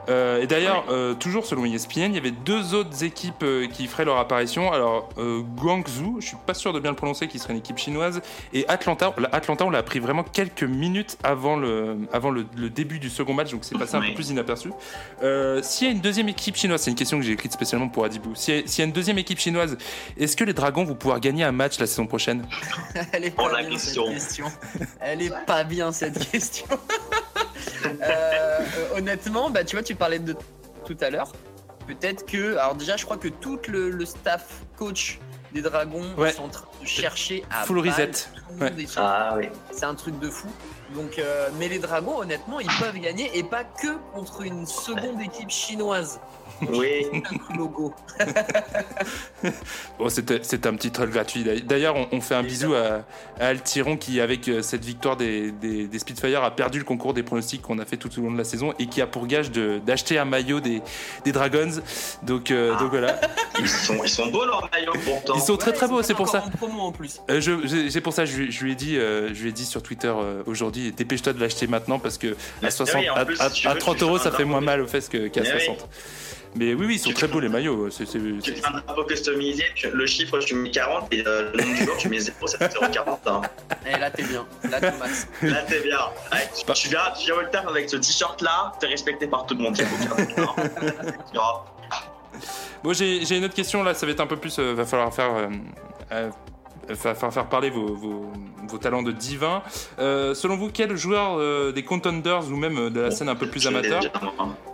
Euh, et d'ailleurs, euh, toujours selon ESPN, il y avait deux autres équipes euh, qui feraient leur apparition. Alors, euh, Guangzhou, je suis pas sûr de bien le prononcer, qui serait une équipe chinoise, et Atlanta. La- Atlanta, on l'a appris vraiment quelques minutes avant le, avant le, le début du second match, donc c'est passé un peu plus inaperçu. Euh, S'il y a une deuxième équipe chinoise, c'est une question que j'ai écrite spécialement pour Adibou. S'il y, a- s'il y a une deuxième équipe chinoise, est-ce que les Dragons vont pouvoir gagner un match la saison prochaine? Elle est Oh, pas la bien question. cette question. Elle est pas bien cette question. Euh, honnêtement, bah tu vois, tu parlais de tout à l'heure. Peut-être que, alors déjà, je crois que tout le, le staff coach des dragons Ouais. sont en train de chercher à Full reset. Ouais. Ah oui. C'est un truc de fou. Donc, euh, mais les dragons, honnêtement, ils peuvent gagner et pas que contre une seconde équipe chinoise. Oui. Logo. Bon, c'était un petit troll gratuit. D'ailleurs, on, on fait un bisou à, à Altiron qui, avec euh, cette victoire des, des, des Spitfire, a perdu le concours des pronostics qu'on a fait tout au long de la saison et qui a pour gage d'acheter un maillot des, des Dragons. Donc, euh, Ah. donc voilà. Ils sont, ils sont beaux leurs maillots pourtant. Ils sont très Ouais, très beaux, c'est pour ça. En promo en plus. Euh, je- je- c'est pour ça, je, lui- je lui ai dit, euh, je lui ai dit sur Twitter euh, aujourd'hui, dépêche-toi de l'acheter maintenant parce que à, 60, oui, à, plus, à- si tu à veux, 30 tu euros, ça fait moins mal aux fesses qu'à Mais oui. 60. Mais oui, oui, ils sont très beaux les maillots. C'est- c'est- Tu c'est- fais un drapeau customisé, tu- le chiffre tu mets 40 et euh, le nombre du jour tu mets 0, ça fait 0,40. Hein. Et là, t'es bien. Là, t'es max. Là t'es bien. Ouais, tu, tu viens, tu viens au taf avec ce t-shirt là, t'es respecté par tout le monde. Bon, j'ai j'ai une autre question là, ça va être un peu plus. euh, va falloir faire. euh, faire parler vos, vos- vos talents de divin. Euh, selon vous, quel joueur euh, des contenders ou même euh, de la scène un peu plus amateur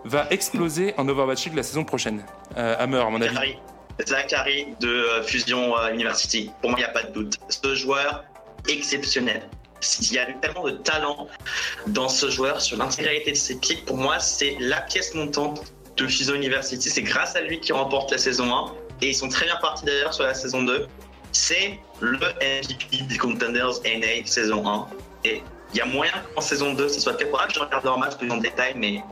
va exploser en Overwatch League la saison prochaine? Hammer, à mon avis. Zachary. Zachary de Fusion University. Pour moi, il n'y a pas de doute. Ce joueur exceptionnel. Il y a eu tellement de talent dans ce joueur sur l'intégralité de ses pics. Pour moi, c'est la pièce montante de Fusion University. C'est grâce à lui qui remporte la saison 1. Et ils sont très bien partis d'ailleurs sur la saison 2. C'est le MVP des Contenders NA saison 1. Et il y a moyen qu'en saison 2, ce soit le cas. Faudra que je regarde leur match plus en détail, mais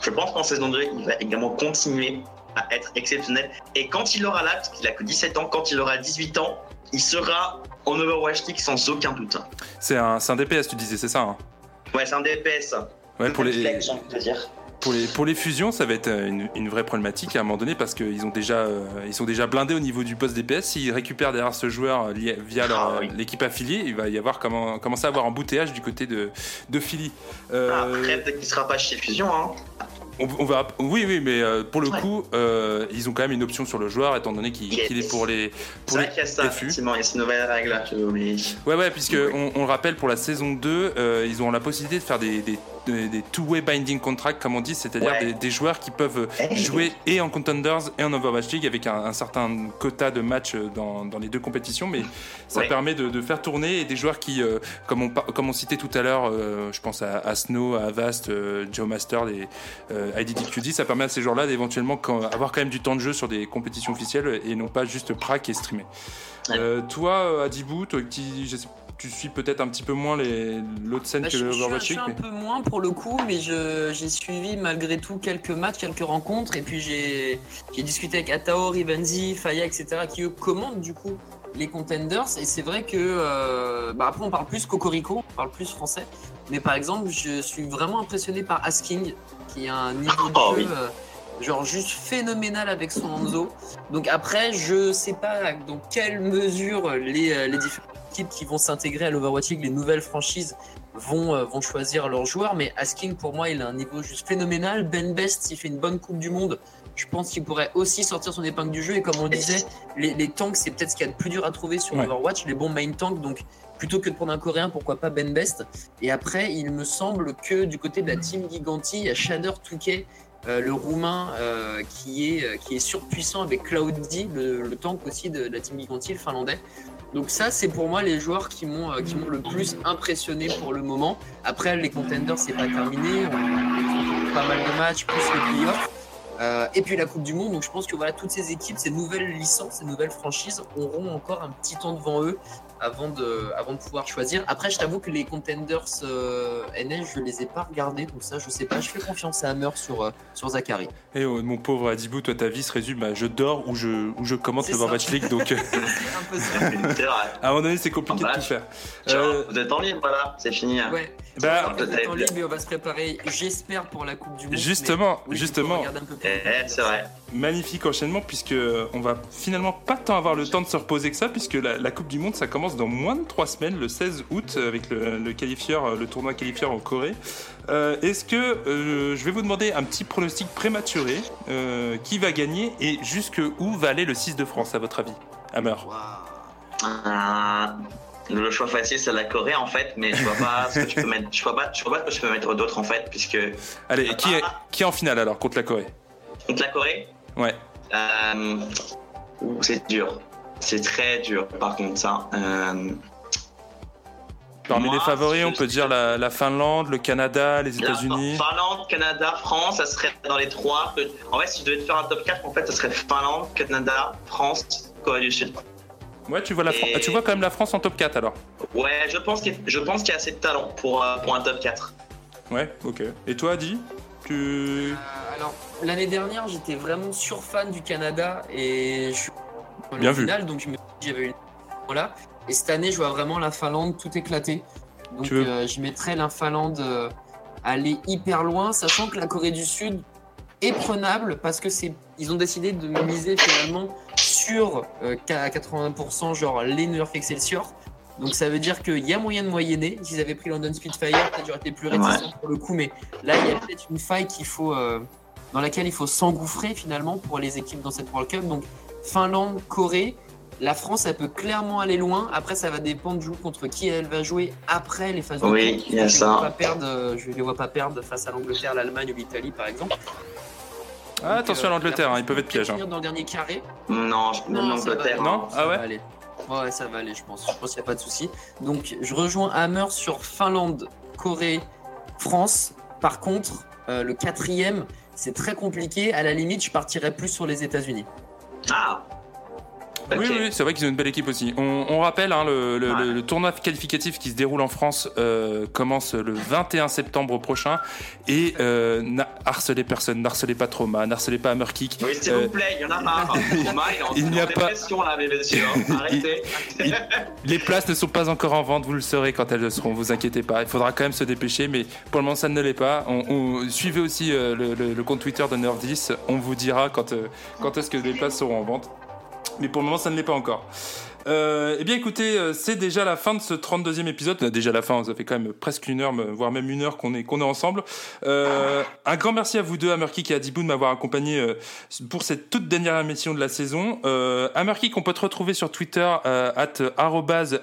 je pense qu'en saison 2, il va également continuer à être exceptionnel. Et quand il aura parce qu'il a que 17 ans, quand il aura 18 ans, il sera en Overwatch League sans aucun doute. C'est un, un DPS, tu disais, c'est ça hein? Ouais, c'est un DPS. Ouais, pour les, Flex, j'ai envie de dire. Pour les, pour les fusions, ça va être euh, une, une vraie problématique à un moment donné parce qu'ils ont déjà, euh, ils sont déjà blindés au niveau du poste DPS. S'ils récupèrent derrière ce joueur euh, lié- via leur, Ah, oui. l'équipe affiliée, il va y avoir comment, commencer à avoir embouteillage du côté de, de Philly. Euh, Après, peut-être qu'il sera pas chez Fusion. Hein. on, on va, oui, oui, mais pour le Ouais. coup, ils ont quand même une option sur le joueur étant donné qu'il Yes. qu'il est pour les, C'est pour vrai les qu'il y a ça, effectivement. Il y a ces nouvelles règles là, je vais oublier. Ouais, ouais, puisque Oui. on, on le rappelle pour la saison 2, euh, ils ont la possibilité de faire des, des, des- des two-way binding contracts, comme on dit, c'est-à-dire Ouais. des, des joueurs qui peuvent Hey. jouer et en Contenders et en Overwatch League avec un, un certain quota de matchs dans, dans les deux compétitions, mais ça Ouais. permet de, de faire tourner et des joueurs qui, euh, comme, on, par- comme on citait tout à l'heure, euh, je pense à, à Snow, à Avast, euh, Joe Master, les IDDQD, ça permet à ces joueurs-là d'éventuellement avoir quand même du temps de jeu sur des compétitions officielles et non pas juste prac et streamer. Ouais. Toi, Adibou, toi qui je sais- tu suis peut-être un petit peu moins les- l'autre scène Bah, que je, Overwatch je suis League, un mais- peu moins pour le coup, mais j'ai suivi malgré tout quelques matchs, quelques rencontres, et puis j'ai discuté avec Atao, Rivenzi, Faya, etc., qui eux commandent du coup les contenders. Et c'est vrai que, euh, bah, après on parle plus Cocorico, on parle plus français, mais par exemple, je suis vraiment impressionné par Asking, qui a un niveau de Oh, jeu oui. euh, genre juste phénoménal avec son Hanzo. Donc après, je sais pas dans quelle mesure les, euh, les différentes équipes qui vont s'intégrer à l'Overwatch League, les nouvelles franchises, vont, euh, vont choisir leurs joueurs. Mais Asking, pour moi, il a un niveau juste phénoménal. Ben Best, s'il fait une bonne Coupe du Monde, je pense qu'il pourrait aussi sortir son épingle du jeu. Et comme on le disait, les, les tanks, c'est peut-être ce qu'il y a de plus dur à trouver sur Ouais. Overwatch, les bons main tanks. Donc plutôt que de prendre un coréen, pourquoi pas Ben Best? Et après, il me semble que du côté de la team Giganti, il y a Shader Touquet. euh, le roumain euh, qui, est, euh, qui est surpuissant avec Cloudy, le, le tank aussi de, la team Giganti, le finlandais. Donc ça, c'est pour moi les joueurs qui m'ont euh, qui m'ont le plus impressionné pour le moment. Après, les contenders, c'est pas terminé. Pas mal de matchs, plus les playoffs. Euh, et puis la Coupe du Monde. Donc je pense que voilà, toutes ces équipes, ces nouvelles licences, ces nouvelles franchises auront encore un petit temps devant eux avant de, avant de pouvoir choisir. Après, je t'avoue que les contenders euh, NS, je les ai pas regardés. Donc ça, je sais pas. Je fais confiance à Hammer sur, euh, sur Zachary. Eh oh, mon pauvre Adibou, toi ta vie se résume à je dors ou je, ou je commente le ça. Overwatch League, donc euh, C'est un peu ça. C'est vrai. à un moment donné c'est compliqué Ah, de tout faire. Euh, Vous êtes en libre, voilà, c'est fini. hein. Ouais. bah, On va être en libre et on va se préparer, j'espère, pour la Coupe du Monde. Justement, mais oui, justement. un peu plus. C'est vrai. magnifique enchaînement puisque on va finalement pas tant avoir le temps de se reposer que ça puisque la, la Coupe du Monde ça commence dans moins de trois semaines le 16 août avec le, le qualifieur le tournoi qualifieur en Corée. Euh, est-ce que euh, je vais vous demander un petit pronostic prématuré euh, qui va gagner et jusque où va aller le 6 de France à votre avis? Hammer Euh, le choix facile, c'est la Corée en fait, mais je vois pas ce que tu peux mettre. Je vois pas, je vois pas ce que je peux mettre d'autre en fait, puisque allez qui est, qui est en finale alors contre la Corée? Contre la Corée, ouais euh, c'est dur. C'est très dur, par contre, ça. Euh, Parmi Moi, les favoris, on peut dire la, la Finlande, le Canada, les États-Unis. Finlande, Canada, France, ça serait dans les trois. En fait, si je devais te faire un top 4, en fait, ça serait Finlande, Canada, France, Corée du Sud. Ouais, tu vois, la Et- tu vois quand même la France en top 4 alors. Ouais, je pense qu'il je pense qu'il y a assez de talent pour, euh, pour un top 4. Ouais, ok. Et toi, Adi? Tu. Alors, l'année dernière, j'étais vraiment surfan du Canada et je suis Bien vu. finale, donc je me dis j'avais une voilà. Et cette année, je vois vraiment la Finlande tout éclater. Donc, veux- euh, je mettrais la Finlande euh, aller hyper loin, sachant que la Corée du Sud est prenable parce que c'est ils ont décidé de miser finalement sur euh, à 80% genre les New York Excelsior. Donc ça veut dire qu'il y a moyen de moyenner. S'ils avaient pris London Spitfire, peut-être j'aurais été plus réticent pour le coup, mais là il y a peut-être une faille qu'il faut euh, dans laquelle il faut s'engouffrer finalement pour les équipes dans cette World Cup. Donc Finlande, Corée, la France elle peut clairement aller loin. Après ça va dépendre du coup contre qui elle va jouer après les phases de Oui, il y a je ça. Les vois pas perdre, euh, je les vois pas perdre face à l'Angleterre, l'Allemagne ou l'Italie par exemple. Ah, attention à euh, l'Angleterre, la hein, ils peuvent être pièges. hein. dans le dernier carré. Non, je- ça va l'Angleterre. Non? Ah ouais? Ouais, ça va aller, je pense. Je pense qu'il n'y a pas de souci. Donc, je rejoins Hammer sur Finlande, Corée, France. Par contre, euh, le quatrième, c'est très compliqué. À la limite, je partirais plus sur les États-Unis. Ah Oui, oui, c'est vrai qu'ils ont une belle équipe aussi. On, on rappelle, hein, le, le- Ouais. le- le tournoi qualificatif qui se déroule en France euh, commence le 21 septembre prochain. Et euh, harcelez personne, n'harcelez pas Trauma, n'harcelez pas Hammerkick. Oui, s'il Euh, vous plaît, il y en a marre. Thomas, il n'y a pas- là, mes messieurs. Arrêtez. Les places ne sont pas encore en vente, vous le saurez quand elles le seront, vous inquiétez pas. Il faudra quand même se dépêcher, mais pour le moment ça ne l'est pas. On, on- suivez aussi euh, le, compte Twitter de Nerdis, on vous dira quand, euh, quand est-ce que les places seront en vente. Mais pour le moment ça ne l'est pas encore. Euh, eh bien écoutez, euh, c'est déjà la fin de ce 32e épisode. Euh, Déjà la fin, ça fait quand même presque une heure, voire même une heure qu'on est, qu'on est ensemble. Euh, un grand merci à vous deux, Hammerkick et Adibou, de m'avoir accompagné euh, pour cette toute dernière émission de la saison. Euh, Hammerkick, on peut te retrouver sur Twitter at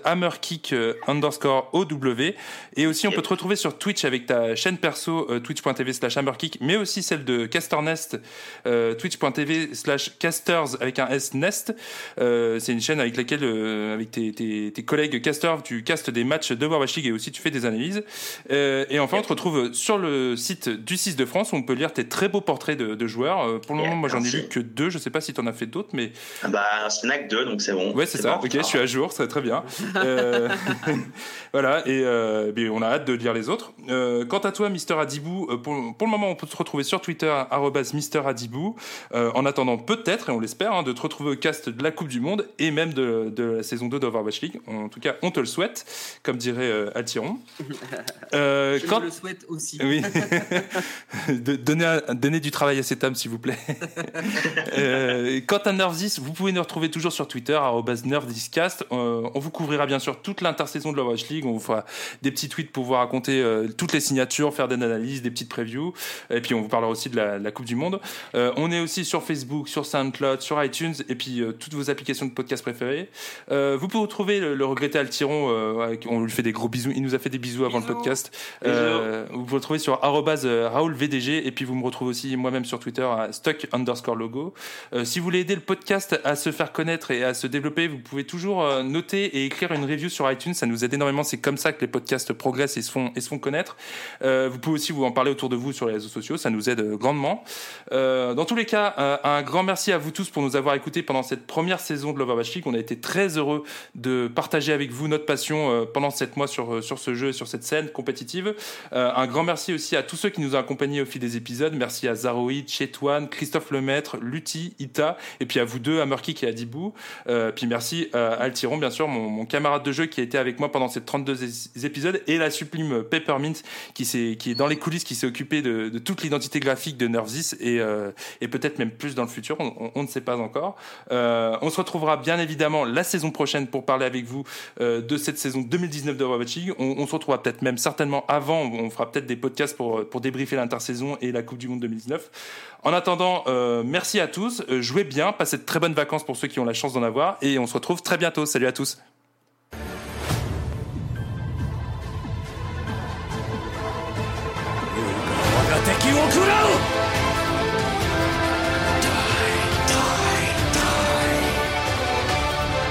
hammerkick underscore OW. Et aussi, on peut te retrouver sur Twitch avec ta chaîne perso, euh, twitch.tv slash hammerkick, mais aussi celle de Casternest, euh, twitch.tv slash casters avec un S Nest. Euh, c'est une chaîne avec laquelle, euh, avec tes, tes, tes collègues casters, tu castes des matchs de Overwatch League et aussi tu fais des analyses. Euh, et enfin, on te retrouve sur le site du 6 de France où on peut lire tes très beaux portraits de, de joueurs. Euh, pour le Yeah, moment, moi j'en ai lu que deux. Je sais pas si tu en as fait d'autres, mais Bah, c'est NAC 2, donc c'est bon. ouais, c'est ça. bon. Ok, je suis à jour, c'est très bien. Voilà, et mais on a hâte de lire les autres. Quant à toi, Mister Adibou, pour, pour le moment, on peut te retrouver sur Twitter, Mister Adibou. En attendant, peut-être, et on l'espère, hein, de te retrouver au cast de la Coupe du Monde et même de, de la saison 2 d'Overwatch League. En tout cas, on te le souhaite, comme dirait euh, Altiron. Euh, Je quand- le souhaite aussi. oui. De- donner du travail à cet homme, s'il vous plaît. Euh, quant à Nervzis, vous pouvez nous retrouver toujours sur Twitter, arobase NervzisCast. Euh, on vous couvrira bien sûr toute l'intersaison de la Watch League. On vous fera des petits tweets pour vous raconter euh, toutes les signatures, faire des analyses, des petites previews. Et puis on vous parlera aussi de la, de la Coupe du Monde. On est aussi sur Facebook, sur SoundCloud, sur iTunes et puis toutes vos applications de podcast préférées. Euh, vous pouvez retrouver le, le regretté Altiron. euh, on lui fait des gros bisous. Il nous a fait des bisous avant le podcast. Euh, vous pouvez retrouver sur euh, Raoul VDG et puis vous me retrouvez aussi moi-même sur Twitter à stock underscore logo. Euh, si vous voulez aider le podcast à se faire connaître et à se développer, vous pouvez toujours euh, noter et écrire une review sur iTunes. Ça nous aide énormément. C'est comme ça que les podcasts progressent et se font, et se font connaître. Euh, vous pouvez aussi vous en parler autour de vous sur les réseaux sociaux. Ça nous aide grandement. Euh, dans tous les cas, un grand merci à vous tous pour nous avoir écoutés pendant cette première saison de l'Overwatch League. On a été très heureux de partager avec vous notre passion euh, pendant sept mois sur, euh, sur ce jeu et sur cette scène compétitive. Euh, un grand merci aussi à tous ceux qui nous ont accompagnés au fil des épisodes. Merci à Zaroïd, Chetouane, Christophe Lemaître, Lutti, Ita, et puis à vous deux, à Murkik et à Dibou. Puis merci à Altiron, bien sûr, mon, camarade de jeu qui a été avec moi pendant ces 32 es- épisodes, et la sublime Peppermint qui, s'est- qui est dans les coulisses, qui s'est occupée de, toute l'identité graphique de Nervzis et, et peut-être même plus dans le futur, on, on- ne sait pas encore. On se retrouvera bien évidemment la saison prochaine pour parler avec vous euh, de cette saison 2019 de Robot On, se retrouvera peut-être même certainement avant. On fera peut-être des podcasts pour, euh, pour débriefer l'intersaison et la Coupe du Monde 2019. En attendant, euh, merci à tous. jouez bien, passez de très bonnes vacances pour ceux qui ont la chance d'en avoir. Et on se retrouve très bientôt. Salut à tous.